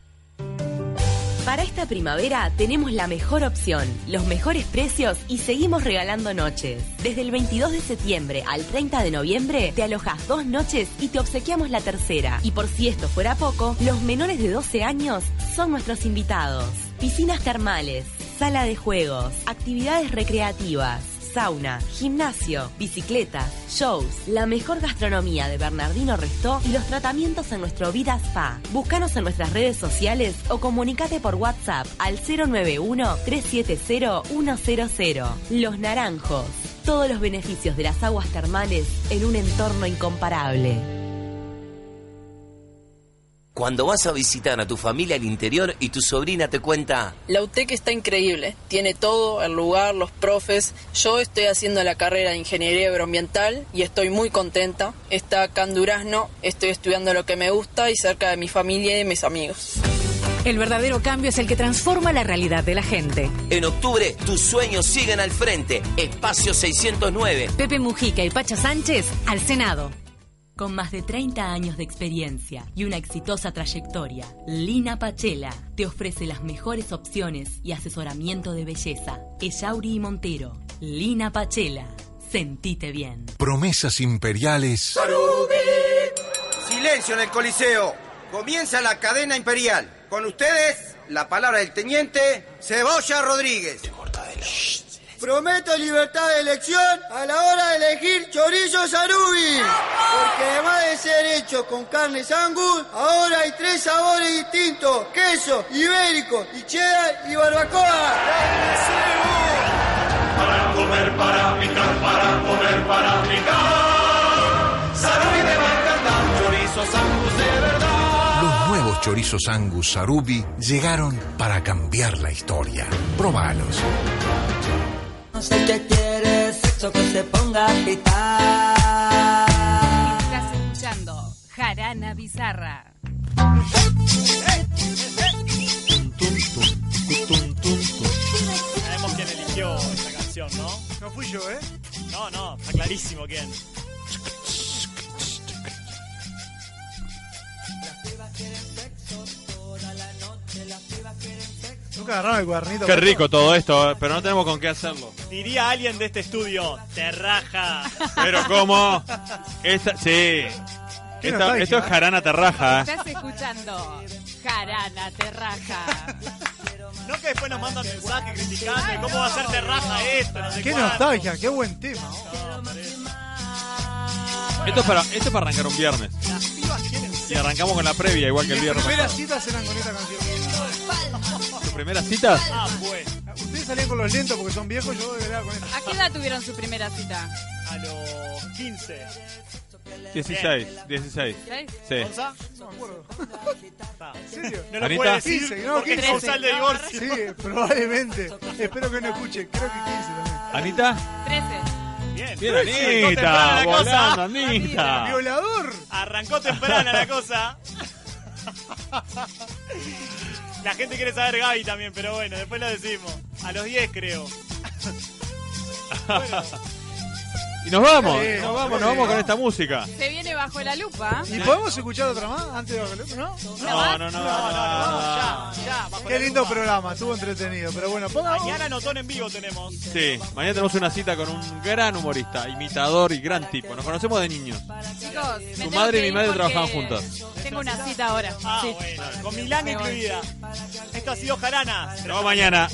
Para esta primavera tenemos la mejor opción, los mejores precios y seguimos regalando noches. Desde el 22 de septiembre al 30 de noviembre te alojas dos noches y te obsequiamos la tercera. Y por si esto fuera poco, los menores de 12 años son nuestros invitados. Piscinas termales, sala de juegos, actividades recreativas. Sauna, gimnasio, bicicletas, shows, la mejor gastronomía de Bernardino Restó y los tratamientos en nuestro Vida Spa. Búscanos en nuestras redes sociales o comunicate por WhatsApp al 091-370-100. Los Naranjos. Todos los beneficios de las aguas termales en un entorno incomparable. Cuando vas a visitar a tu familia al interior y tu sobrina te cuenta, La UTEC está increíble, tiene todo, el lugar, los profes. Yo estoy haciendo la carrera de Ingeniería Agroambiental y estoy muy contenta. Está acá en Durazno, estoy estudiando lo que me gusta y cerca de mi familia y de mis amigos. El verdadero cambio es el que transforma la realidad de la gente. en octubre tus sueños siguen al frente. Espacio 609. Pepe Mujica y Pacha Sánchez al Senado. Con más de 30 años de experiencia y una exitosa trayectoria, Lina Pachela te ofrece las mejores opciones y asesoramiento de belleza. Ellauri y Montero. Lina Pachela. Sentite bien. Promesas imperiales Silencio en el Coliseo. Comienza la cadena imperial. Con ustedes, la palabra del teniente Cebolla Rodríguez. Prometo libertad de elección a la hora de elegir chorizo sarubi. Porque además de ser hecho con carne angus, ahora hay tres sabores distintos: queso, ibérico, y cheddar y barbacoa. Para comer, para picar, para comer, para picar. Sarubi me va a encantar, chorizos angus de verdad. Los nuevos chorizos Angus Sarubi llegaron para cambiar la historia. Probalos. No sé qué quiere sexo que se ponga a pitar. Estás escuchando Jarana Bizarra. Sabemos quién eligió esta canción, ¿no? No fui yo, ¿eh? No, no, está clarísimo quién. Nunca agarraron el cuadernito. Qué rico todo esto, eh, pero no tenemos con qué hacerlo. Diría alguien de este estudio, te raja. Pero ¿cómo? Esta, sí. Qué Esta- nostalgia, esto es ¿eh? jarana terraja. ¿eh? Estás escuchando Jarana Terraja. No que después nos mandan mensajes criticando cómo va a ser te raja esto, no sé Qué cuánto. nostalgia, qué buen tema. Esto es para, esto es para arrancar un viernes. Y arrancamos con la previa, igual que el Mis viernes. primeras pasado. citas eran con esta canción. ¿Tus primeras citas? Ah, pues. Ustedes salían con los lentos porque son viejos, yo con esta. ¿A qué edad tuvieron su primera cita? A los 15. 16, 16. Sí. ¿Gonza? No me acuerdo. ¿En serio? No lo Anita. puede decir 15, no, porque es 15. causal de divorcio. Sí, probablemente. Espero que no escuche. Creo que 15 también. ¿Anita? 13. Bien. Bien, volando. Anita. ¡Violador! Arrancó temprana la cosa. (laughs) La gente quiere saber Gaby también, pero bueno, después lo decimos. A los 10 creo. (laughs) Y nos vamos, Sí, nos vamos, sí. nos vamos con esta música. Se viene bajo la lupa. ¿Y podemos escuchar otra más antes de bajarlo? ¿No? No, no, no, no, no. Ya, ya, bajo Qué la lindo lupa. programa, estuvo entretenido. Pero bueno, pongamos. Mañana notón en vivo tenemos. Sí, mañana tenemos una cita con un gran humorista, imitador y gran tipo. Nos conocemos de niños. Chicos, tengo madre y mi madre trabajaban juntas. Tengo una cita ahora. Ah, Sí. bueno, con Milán incluida. Esto ha sido Jarana. Nos vemos mañana.